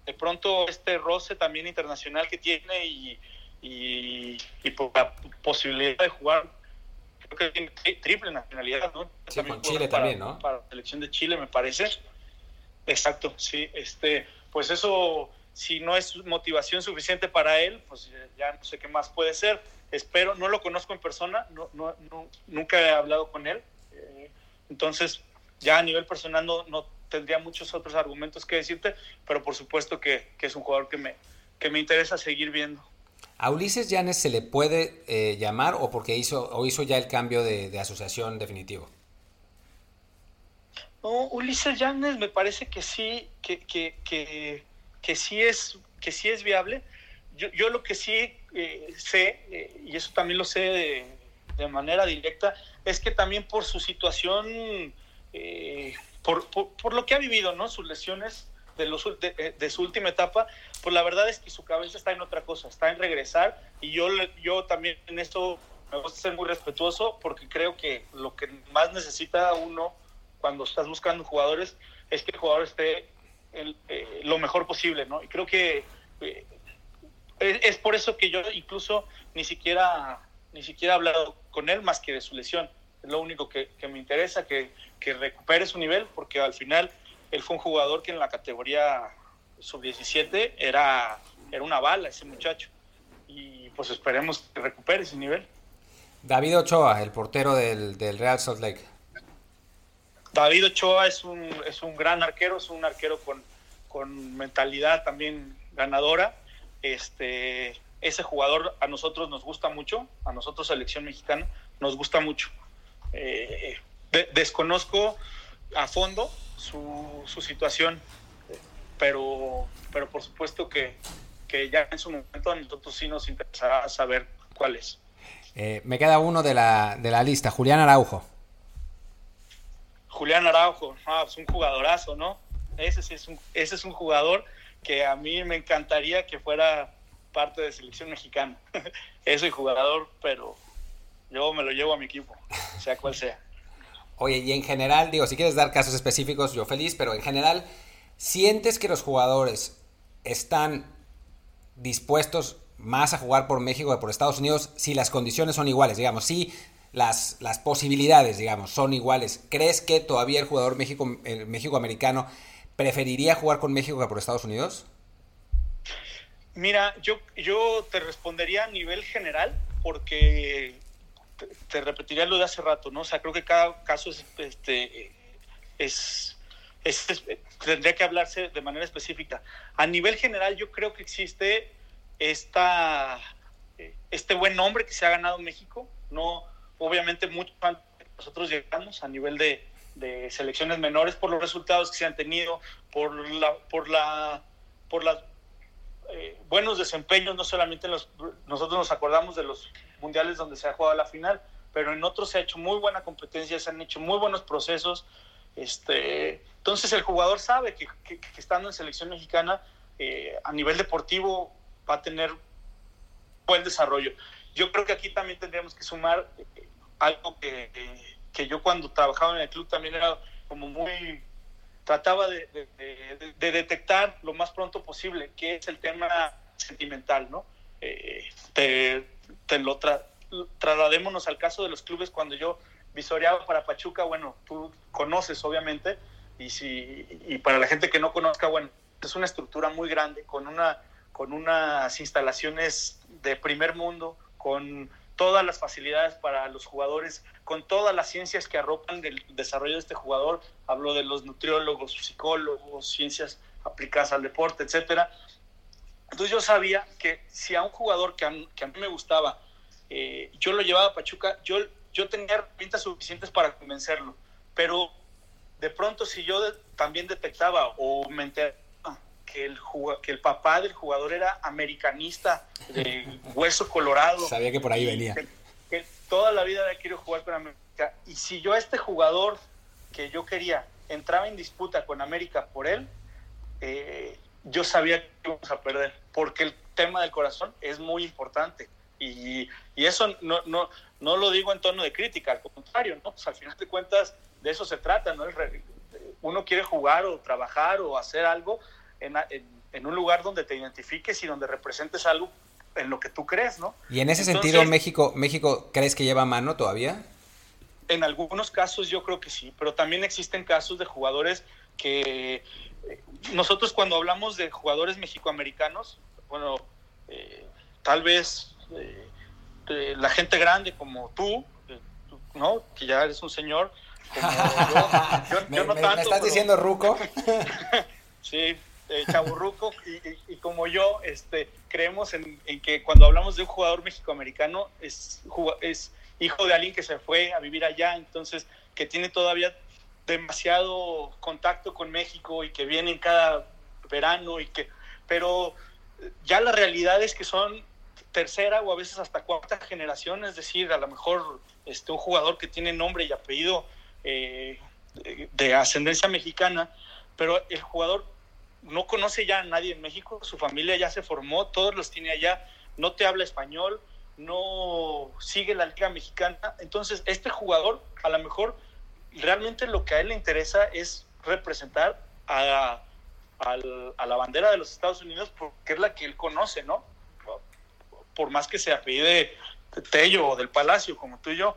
de pronto este roce también internacional que tiene y, y, y por la posibilidad de jugar creo que tiene triple nacionalidad, ¿no? Sí, con Chile también, ¿no? Para la selección de Chile, me parece. Exacto, sí. Este, pues eso, si no es motivación suficiente para él, pues ya no sé qué más puede ser. Espero, no lo conozco en persona, no, no, nunca he hablado con él. Eh, entonces, ya a nivel personal no, no tendría muchos otros argumentos que decirte, pero por supuesto que, que es un jugador que me, que me interesa seguir viendo. ¿A Ulises Llanes se le puede eh, llamar o porque hizo, o hizo ya el cambio de, asociación definitivo? No, Ulises Llanes me parece que sí, que, que, que, sí, es, que sí es viable. Yo, yo lo que sí eh, sé, eh, y eso también lo sé de, de, manera directa, es que también por su situación, por, por, por, lo que ha vivido, ¿no? Sus lesiones, de, los, eh, de, su última etapa, pues la verdad es que su cabeza está en otra cosa, está en regresar y yo, yo también en esto me gusta ser muy respetuoso porque creo que lo que más necesita uno cuando estás buscando jugadores es que el jugador esté eh, lo mejor posible, ¿no? Y creo que eh, es, por eso que yo incluso ni siquiera, ni siquiera he hablado con él más que de su lesión. Es lo único que, me interesa, que, que recupere su nivel, porque al final él fue un jugador que en la categoría sub-17 era, era una bala ese muchacho. Y pues esperemos que recupere ese nivel. David Ochoa, el portero del, Real Salt Lake. David Ochoa es un, es un gran arquero, es un arquero con, con mentalidad también ganadora. Este, ese jugador a nosotros nos gusta mucho, a nosotros selección mexicana nos gusta mucho. Eh, desconozco a fondo su, su situación, pero, pero por supuesto que, que, ya en su momento a nosotros sí nos interesará saber cuál es. Eh, me queda uno de la, de la lista, Julián Araujo. Julián Araujo, ah, pues un jugadorazo, ¿no? Ese sí es un, ese es un jugador que a mí me encantaría que fuera parte de selección mexicana. *laughs* es el jugador, pero yo me lo llevo a mi equipo, sea cual sea. Oye, y en general, digo, si quieres dar casos específicos, yo feliz, pero en general, ¿sientes que los jugadores están dispuestos más a jugar por México que por Estados Unidos si las condiciones son iguales, digamos, si las, las posibilidades, digamos, son iguales? ¿Crees que todavía el jugador México, el México americano preferiría jugar con México que por Estados Unidos? Mira, yo, yo te respondería a nivel general porque te, repetiría lo de hace rato, ¿no? O sea, creo que cada caso es, este, es, tendría que hablarse de manera específica. A nivel general, yo creo que existe esta, este buen nombre que se ha ganado México, no, obviamente mucho antes nosotros llegamos a nivel de, de selecciones menores por los resultados que se han tenido, por la, por la, por las eh, buenos desempeños, no solamente en los, nosotros nos acordamos de los mundiales donde se ha jugado la final, pero en otros se ha hecho muy buena competencia, se han hecho muy buenos procesos. Este, entonces el jugador sabe que, estando en selección mexicana eh, a nivel deportivo va a tener buen desarrollo. Yo creo que aquí también tendríamos que sumar eh, algo que, que, yo cuando trabajaba en el club también era como muy trataba de, de, detectar lo más pronto posible, que es el tema sentimental, ¿no? Eh, te, lo trasladémonos al caso de los clubes cuando yo visoreaba para Pachuca, bueno, tú conoces obviamente, y, si, y para la gente que no conozca, bueno, es una estructura muy grande, con, una, con unas instalaciones de primer mundo, con todas las facilidades para los jugadores, con todas las ciencias que arropan del desarrollo de este jugador. Hablo de los nutriólogos, psicólogos, ciencias aplicadas al deporte, etcétera. Entonces yo sabía que si a un jugador que a, mí me gustaba, eh, yo lo llevaba a Pachuca, yo, yo tenía herramientas suficientes para convencerlo. Pero de pronto si yo también detectaba o me enteraba que el, que el papá del jugador era americanista, de *laughs* hueso colorado. Sabía que por ahí venía. Que, toda la vida había querido jugar con América. Y si yo a este jugador que yo quería entraba en disputa con América por él, eh, yo sabía que íbamos a perder, porque el tema del corazón es muy importante. Y, y eso no, no, no lo digo en tono de crítica, al contrario, ¿no? Pues al final de cuentas de eso se trata, ¿no? Uno quiere jugar o trabajar o hacer algo en, un lugar donde te identifiques y donde representes algo en lo que tú crees, ¿no? Y en ese sentido, México, México, ¿crees que lleva mano todavía? En algunos casos yo creo que sí, pero también existen casos de jugadores que eh, nosotros cuando hablamos de jugadores mexicoamericanos, bueno, eh, tal vez eh, la gente grande como tú, ¿no? Que ya eres un señor. *laughs* yo, me, estás diciendo Ruco? *laughs* sí, eh, chaburruco y, como yo este, creemos en, que cuando hablamos de un jugador mexicoamericano es, es hijo de alguien que se fue a vivir allá, entonces que tiene todavía demasiado contacto con México y que viene cada verano y que pero ya la realidad es que son tercera o a veces hasta cuarta generación, es decir, a lo mejor este, un jugador que tiene nombre y apellido eh, de ascendencia mexicana, pero el jugador no conoce ya a nadie en México, su familia ya se formó, todos los tiene allá, no te habla español, no sigue la liga mexicana. Entonces, este jugador, a lo mejor, realmente lo que a él le interesa es representar a, la bandera de los Estados Unidos porque es la que él conoce, ¿no? Por más que se apellide Tello o del Palacio, como tú y yo.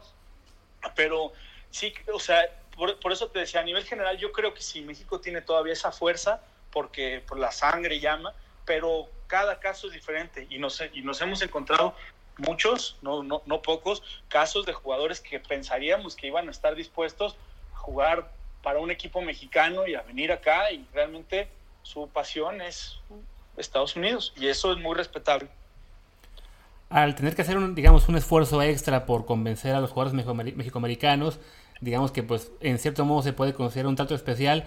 Pero sí, o sea, por, por eso te decía, a nivel general, yo creo que si México tiene todavía esa fuerza, porque por la sangre llama, pero cada caso es diferente y nos, y nos hemos encontrado muchos, no, no, no pocos, casos de jugadores que pensaríamos que iban a estar dispuestos a jugar para un equipo mexicano y a venir acá y realmente su pasión es Estados Unidos y eso es muy respetable. Al tener que hacer un, digamos, un esfuerzo extra por convencer a los jugadores mexicoamericanos, digamos que pues en cierto modo se puede considerar un trato especial,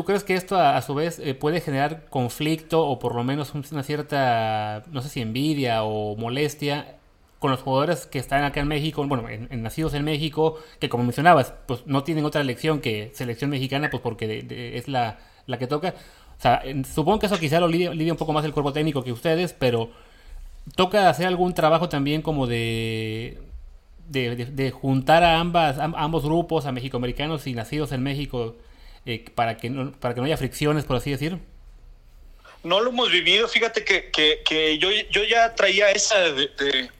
¿Tú crees que esto a, su vez eh, puede generar conflicto o por lo menos una cierta, no sé si envidia o molestia con los jugadores que están acá en México, bueno, en, nacidos en México, que como mencionabas, pues no tienen otra elección que selección mexicana, pues porque es la, la, que toca. O sea, supongo que eso quizá lo lidia, un poco más el cuerpo técnico que ustedes, pero toca hacer algún trabajo también como de, de, juntar a ambas, a ambos grupos, a mexicoamericanos y nacidos en México, eh, para, que no, para que no haya fricciones, por así decir? No lo hemos vivido, fíjate que, que, yo, yo ya traía esa de,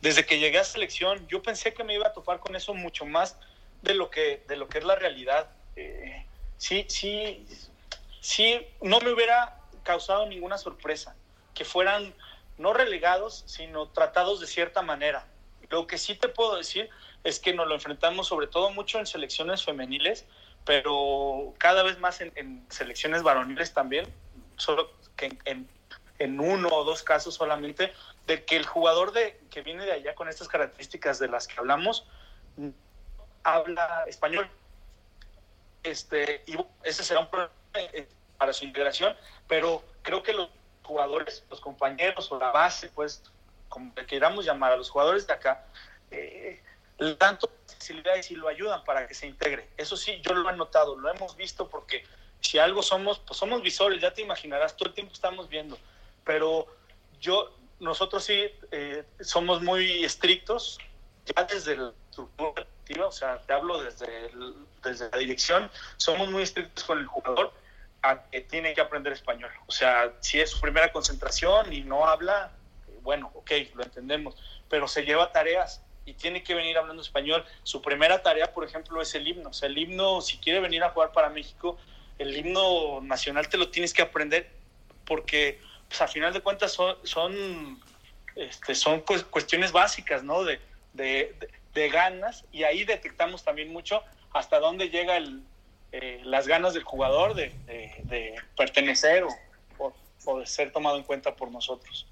desde que llegué a selección, yo pensé que me iba a topar con eso mucho más de lo que, de lo que es la realidad. Eh, sí, sí, sí, no me hubiera causado ninguna sorpresa que fueran no relegados, sino tratados de cierta manera. Lo que sí te puedo decir es que nos lo enfrentamos sobre todo mucho en selecciones femeniles, pero cada vez más en, selecciones varoniles también, solo que en, uno o dos casos solamente, de que el jugador de, que viene de allá con estas características de las que hablamos habla español. Este, y ese será un problema eh, para su integración, pero creo que los jugadores, los compañeros o la base, pues, como le queramos llamar a los jugadores de acá, eh, tanto facilidades y lo ayudan para que se integre. Eso sí, yo lo he notado, lo hemos visto porque si algo somos, pues somos visores, ya te imaginarás, todo el tiempo estamos viendo, pero yo, nosotros sí eh, somos muy estrictos, ya desde la estructura o sea, te hablo desde, desde la dirección, somos muy estrictos con el jugador a que tiene que aprender español. O sea, si es su primera concentración y no habla, bueno, ok, lo entendemos, pero se lleva tareas y tiene que venir hablando español. Su primera tarea, por ejemplo, es el himno. El himno, si quiere venir a jugar para México, el himno nacional te lo tienes que aprender porque, pues, a final de cuentas, son, este, son cuestiones básicas, ¿no? De, de, de, ganas y ahí detectamos también mucho hasta dónde llega el, eh, las ganas del jugador de, de, pertenecer o, o de ser tomado en cuenta por nosotros.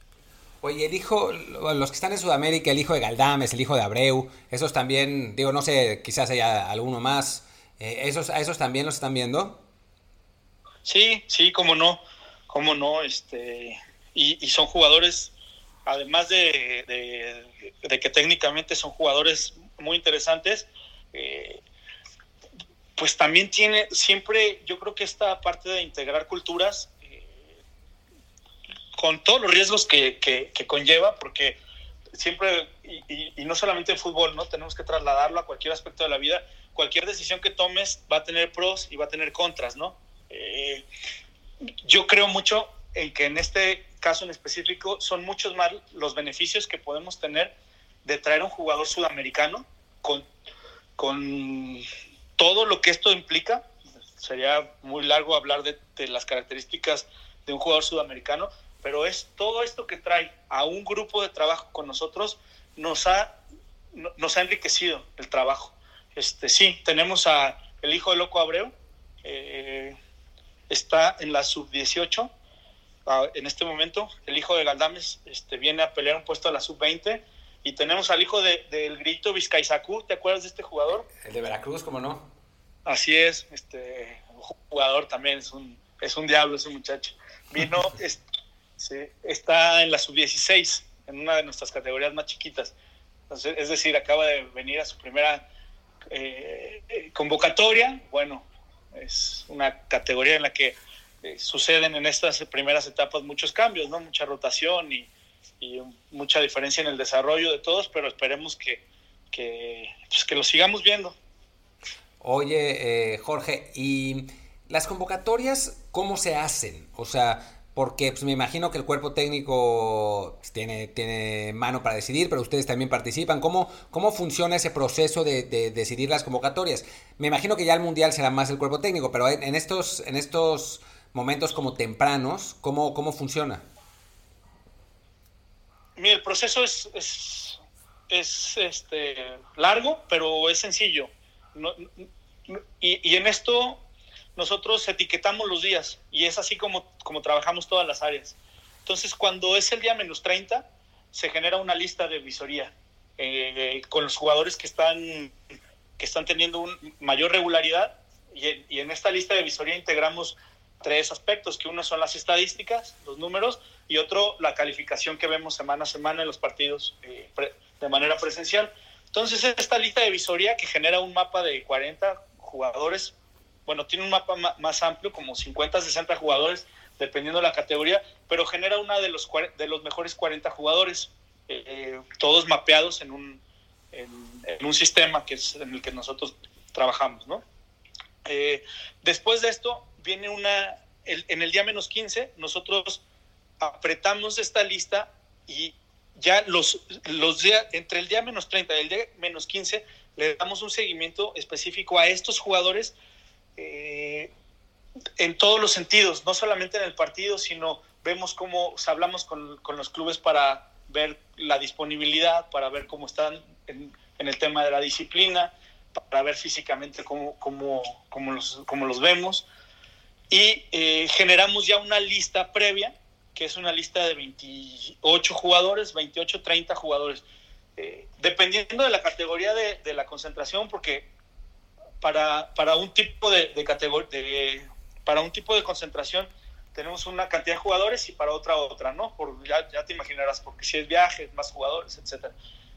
Oye, el hijo, los que están en Sudamérica, el hijo de Galdames, el hijo de Abreu, esos también, digo, no sé, quizás haya alguno más, eh, esos, ¿a esos también los están viendo? Sí, sí, cómo no, cómo no, este, y, son jugadores, además de, que técnicamente son jugadores muy interesantes, eh, pues también tiene, siempre, yo creo que esta parte de integrar culturas con todos los riesgos que, que, conlleva, porque siempre, y, no solamente en fútbol, ¿no? Tenemos que trasladarlo a cualquier aspecto de la vida. Cualquier decisión que tomes va a tener pros y va a tener contras, ¿no? Eh, yo creo mucho en que en este caso en específico son muchos más los beneficios que podemos tener de traer un jugador sudamericano con, con todo lo que esto implica. Sería muy largo hablar de, de las características de un jugador sudamericano, pero es todo esto que trae a un grupo de trabajo con nosotros nos ha, nos ha enriquecido el trabajo. Este, sí, tenemos a el hijo de Loco Abreu, eh, está en la sub-18 en este momento, el hijo de Galdames este, viene a pelear un puesto a la sub-20 y tenemos al hijo del de, Grito Vizcaizacú, ¿te acuerdas de este jugador? El de Veracruz, ¿cómo no? Así es, este jugador también es un, es un diablo ese muchacho. Vino, *laughs* ¿sí? está en la sub-16, en una de nuestras categorías más chiquitas. Entonces, es decir, acaba de venir a su primera eh, eh, convocatoria. Bueno, es una categoría en la que eh, suceden en estas primeras etapas muchos cambios, ¿no? Mucha rotación y, mucha diferencia en el desarrollo de todos, pero esperemos que, que, pues, que lo sigamos viendo. Oye, Jorge, ¿y las convocatorias cómo se hacen? O sea, porque pues, me imagino que el cuerpo técnico tiene, tiene mano para decidir, pero ustedes también participan. ¿Cómo, cómo funciona ese proceso de, decidir las convocatorias? Me imagino que ya el Mundial será más el cuerpo técnico, pero en, estos, en estos momentos como tempranos, ¿cómo, cómo funciona? Mira, el proceso es, es, este, largo, pero es sencillo. y en esto nosotros etiquetamos los días y es así como, como trabajamos todas las áreas. Entonces, cuando es el día menos 30, se genera una lista de visoría eh, con los jugadores que están, que están teniendo un mayor regularidad y, y, en esta lista de visoría integramos tres aspectos, que uno son las estadísticas, los números, y otro la calificación que vemos semana a semana en los partidos eh, de manera presencial. Entonces, esta lista de visoría que genera un mapa de 40 jugadores bueno, tiene un mapa más amplio, como 50, 60 jugadores, dependiendo de la categoría, pero genera una de los, de los mejores 40 jugadores, eh, eh, todos mapeados en un, en, un sistema que es en el que nosotros trabajamos, ¿no? Eh, después de esto, viene una, en el día menos 15, nosotros apretamos esta lista y ya los, los días, entre el día menos 30 y el día menos 15, le damos un seguimiento específico a estos jugadores eh, en todos los sentidos, no solamente en el partido, sino vemos cómo hablamos con, con, los clubes para ver la disponibilidad, para ver cómo están en, el tema de la disciplina, para ver físicamente cómo, cómo, cómo, los, cómo los, vemos. Y eh, generamos ya una lista previa, que es una lista de 28 jugadores, 28, 30 jugadores. Eh, dependiendo de la categoría de la concentración, porque para, para un tipo de, de, para un tipo de concentración tenemos una cantidad de jugadores y para otra otra, ¿no? Por, ya, ya te imaginarás, porque si es viaje, más jugadores, etcétera.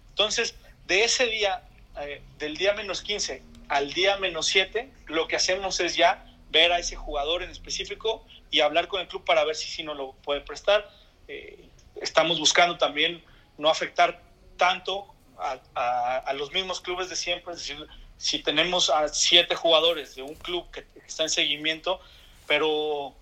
Entonces, de ese día, eh, del día menos 15 al día menos 7, lo que hacemos es ya ver a ese jugador en específico y hablar con el club para ver si sí nos lo puede prestar. Eh, estamos buscando también no afectar tanto a, a, los mismos clubes de siempre, es decir, si tenemos a siete jugadores de un club que, está en seguimiento, pero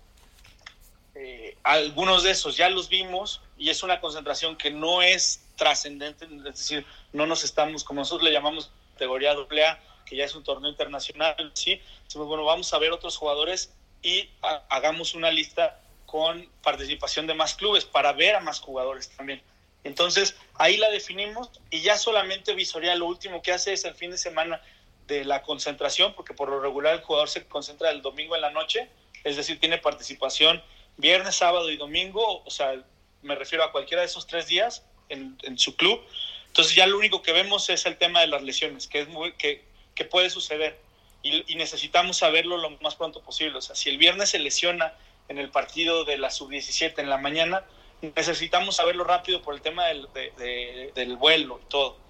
eh, algunos de esos ya los vimos y es una concentración que no es trascendente, es decir, no nos estamos, como nosotros le llamamos categoría AA, que ya es un torneo internacional, sí, decimos, bueno, vamos a ver otros jugadores y hagamos una lista con participación de más clubes para ver a más jugadores también. Entonces, ahí la definimos y ya solamente Visoria lo último que hace es el fin de semana de la concentración, porque por lo regular el jugador se concentra el domingo en la noche, es decir, tiene participación viernes, sábado y domingo, o sea, me refiero a cualquiera de esos tres días en, su club. Entonces ya lo único que vemos es el tema de las lesiones, que, es muy, que, que puede suceder y, y necesitamos saberlo lo más pronto posible. O sea, si el viernes se lesiona en el partido de la sub-17 en la mañana, necesitamos saberlo rápido por el tema del, del vuelo y todo.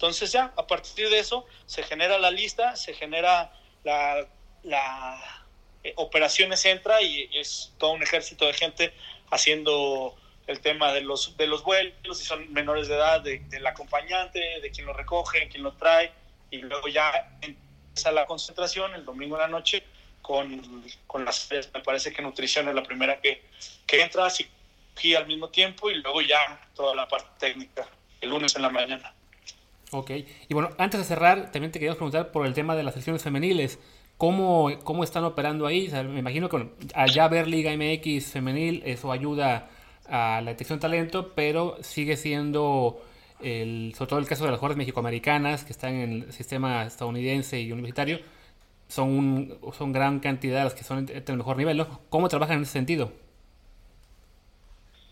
Entonces ya, a partir de eso, se genera la lista, se genera la, la eh, operaciones entra y es todo un ejército de gente haciendo el tema de los, de los vuelos, si son menores de edad, de, del acompañante, de quien lo recoge, quien lo trae, y luego ya empieza la concentración el domingo en la noche con, con las me parece que nutrición es la primera que, que entra, así al mismo tiempo y luego ya toda la parte técnica el lunes en la mañana. Ok, y bueno, antes de cerrar, también te queríamos preguntar por el tema de las selecciones femeniles. ¿Cómo, cómo están operando ahí? me imagino que allá ver Liga MX femenil, eso ayuda a la detección de talento, pero sigue siendo, el, sobre todo el caso de las jugadoras mexicoamericanas que están en el sistema estadounidense y universitario, son, son gran cantidad las que son de el mejor nivel. ¿Cómo trabajan en ese sentido?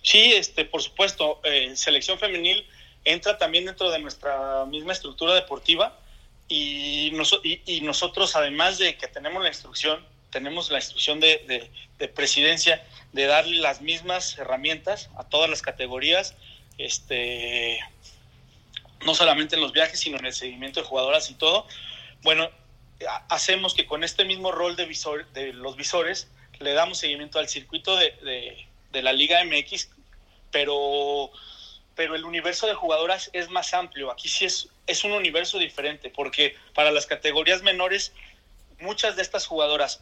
Sí, este, por supuesto, eh, selección femenil entra también dentro de nuestra misma estructura deportiva y, y, nosotros, además de que tenemos la instrucción, tenemos la instrucción de, de, presidencia de darle las mismas herramientas a todas las categorías, este, no solamente en los viajes, sino en el seguimiento de jugadoras y todo. Bueno, hacemos que con este mismo rol de, visor, de los visores le damos seguimiento al circuito de, de la Liga MX, pero, pero el universo de jugadoras es más amplio. Aquí sí es, es un universo diferente, porque para las categorías menores, muchas de estas jugadoras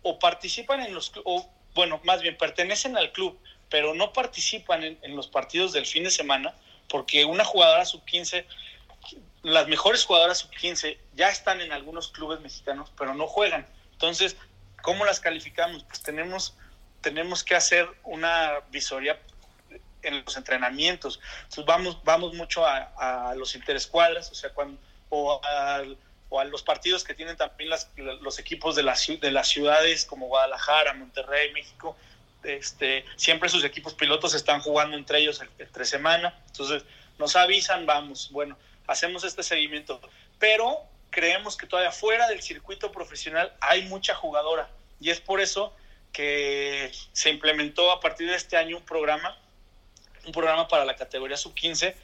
o participan en los, o bueno, más bien pertenecen al club, pero no participan en, los partidos del fin de semana, porque una jugadora sub-15 las mejores jugadoras sub-15 ya están en algunos clubes mexicanos, pero no juegan. Entonces, ¿cómo las calificamos? Pues tenemos, tenemos que hacer una visoría en los entrenamientos. Entonces, vamos, vamos mucho a, los interescuadras, o sea, cuando, o, a, los partidos que tienen también las, los equipos de, las de las ciudades como Guadalajara, Monterrey, México. Este, siempre sus equipos pilotos están jugando entre ellos entre semana. Entonces, nos avisan, vamos. Bueno, hacemos este seguimiento. Pero creemos que todavía fuera del circuito profesional hay mucha jugadora y es por eso que se implementó a partir de este año un programa, un programa para la categoría sub-15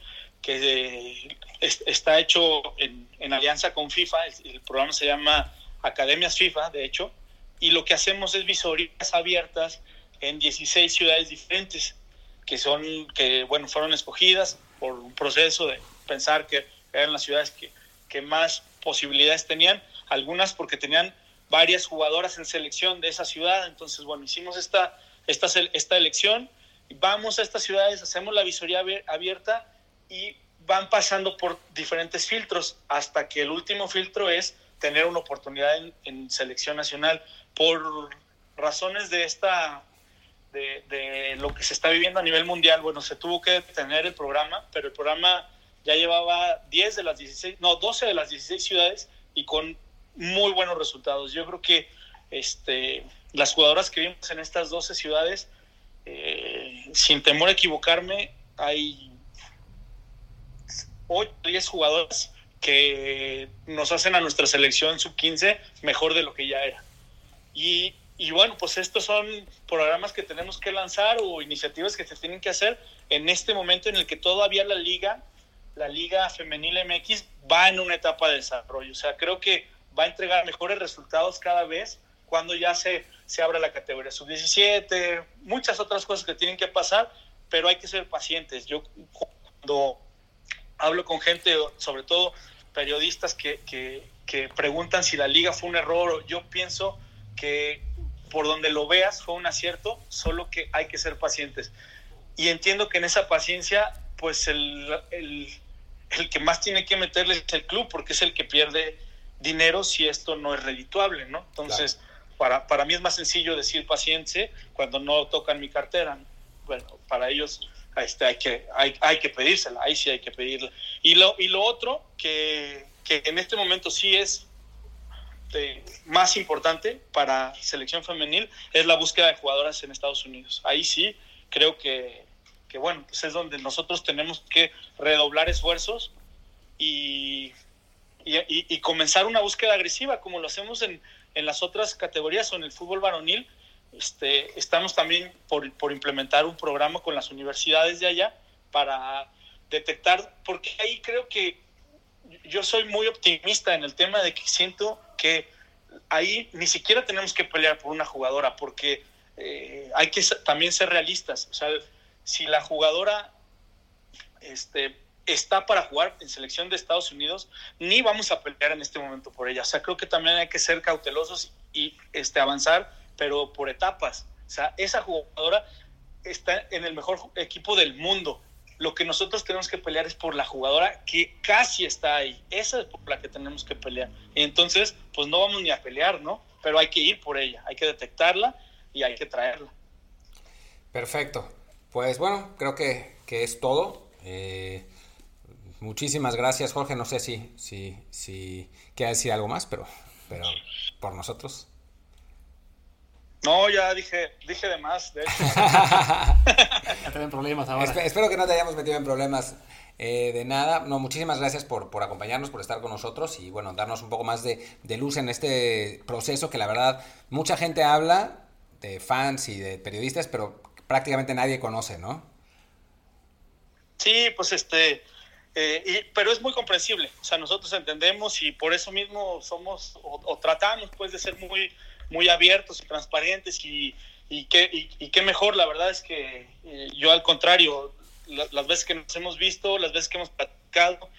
que está hecho en, alianza con FIFA, el, programa se llama Academias FIFA, de hecho, y lo que hacemos es visorías abiertas en 16 ciudades diferentes, que son, que bueno, fueron escogidas por un proceso de pensar que eran las ciudades que, que más posibilidades tenían, algunas porque tenían varias jugadoras en selección de esa ciudad, entonces bueno, hicimos esta, esta, esta elección, vamos a estas ciudades, hacemos la visoría abierta y van pasando por diferentes filtros hasta que el último filtro es tener una oportunidad en, en selección nacional por razones de esta de, lo que se está viviendo a nivel mundial bueno se tuvo que detener el programa pero el programa ya llevaba 10 de las 16, no, 12 de las 16 ciudades y con muy buenos resultados. Yo creo que este, las jugadoras que vimos en estas 12 ciudades, eh, sin temor a equivocarme, hay 8 o 10 jugadoras que nos hacen a nuestra selección sub-15 mejor de lo que ya era. Y y bueno, pues estos son programas que tenemos que lanzar o iniciativas que se tienen que hacer en este momento en el que todavía la liga, la liga femenil MX va en una etapa de desarrollo. O sea, creo que va a entregar mejores resultados cada vez cuando ya se, se abra la categoría sub-17, muchas otras cosas que tienen que pasar, pero hay que ser pacientes. Yo cuando hablo con gente, sobre todo periodistas que, que, que preguntan si la liga fue un error, yo pienso que por donde lo veas fue un acierto, solo que hay que ser pacientes. Y entiendo que en esa paciencia, pues el, el, el que más tiene que meterle es el club, porque es el que pierde dinero si esto no es redituable, ¿no? Entonces, para, para mí es más sencillo decir paciente cuando no tocan mi cartera. Bueno, para ellos este, hay, que, hay, hay que pedírsela, ahí sí hay que pedirla. Y lo, y lo otro que, que en este momento sí es más importante para selección femenil es la búsqueda de jugadoras en Estados Unidos. Ahí sí creo que, que bueno, pues es donde nosotros tenemos que redoblar esfuerzos y, y, y, comenzar una búsqueda agresiva como lo hacemos en, en, las otras categorías o en el fútbol varonil. Este, estamos también por, por implementar un programa con las universidades de allá para detectar, porque ahí creo que yo soy muy optimista en el tema de que siento que ahí ni siquiera tenemos que pelear por una jugadora, porque eh, hay que también ser realistas. O sea, si la jugadora este, está para jugar en selección de Estados Unidos, ni vamos a pelear en este momento por ella. O sea, creo que también hay que ser cautelosos y este, avanzar, pero por etapas. O sea, esa jugadora está en el mejor equipo del mundo lo que nosotros tenemos que pelear es por la jugadora que casi está ahí. Esa es por la que tenemos que pelear. Y entonces, pues no vamos ni a pelear, ¿no? Pero hay que ir por ella, hay que detectarla y hay que traerla. Perfecto. Pues bueno, creo que, que es todo. Eh, muchísimas gracias, Jorge. No sé si, si, si quiere decir algo más, pero, pero por nosotros. No, ya dije, dije de más, de hecho. *laughs* ya problemas ahora. espero que no te hayamos metido en problemas eh, de nada. No, muchísimas gracias por, por, acompañarnos, por estar con nosotros y bueno, darnos un poco más de, de, luz en este proceso que la verdad mucha gente habla de fans y de periodistas, pero prácticamente nadie conoce, ¿no? Sí, pues este, eh, y, pero es muy comprensible. O sea, nosotros entendemos y por eso mismo somos o, tratamos pues de ser muy muy abiertos y transparentes y, y, qué, y, qué mejor, la verdad es que eh, yo al contrario, las veces que nos hemos visto, las veces que hemos platicado,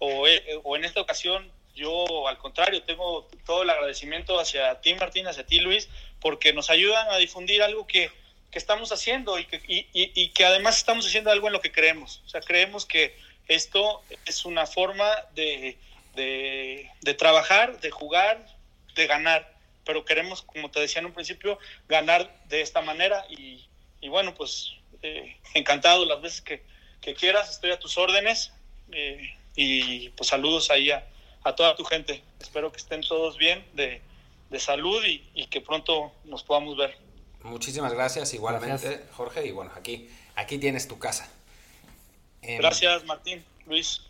o, eh, o, en esta ocasión, yo al contrario, tengo todo el agradecimiento hacia ti Martín, hacia ti Luis, porque nos ayudan a difundir algo que, que estamos haciendo y que, y, y que además estamos haciendo algo en lo que creemos. O sea, creemos que esto es una forma de, de, de trabajar, de jugar, de ganar pero queremos, como te decía en un principio, ganar de esta manera y, y bueno, pues eh, encantado las veces que, que, quieras, estoy a tus órdenes eh, y pues saludos ahí a, a, toda tu gente. Espero que estén todos bien de, de salud y, y, que pronto nos podamos ver. Muchísimas gracias igualmente, gracias. Jorge, y bueno, aquí, aquí tienes tu casa. Gracias, Martín, Luis.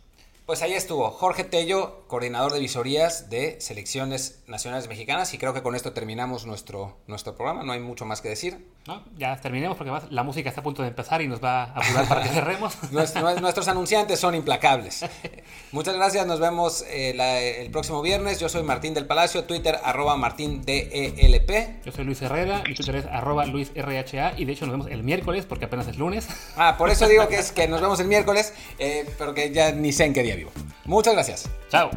Pues ahí estuvo Jorge Tello, coordinador de visorías de selecciones nacionales mexicanas y creo que con esto terminamos nuestro, nuestro programa, no hay mucho más que decir. No, ya terminemos porque la música está a punto de empezar y nos va a apurar para que *laughs* cerremos. Nuestro, nuestros anunciantes son implacables. *laughs* Muchas gracias, nos vemos eh, la, el próximo viernes. Yo soy Martín del Palacio, Twitter arroba Martín DELP. Yo soy Luis Herrera, mi Twitter es arroba Luis RHA y de hecho nos vemos el miércoles porque apenas es lunes. Ah, por eso digo que es *laughs* que nos vemos el miércoles, eh, pero que ya ni sé en qué día vivo. Muchas gracias. Chao.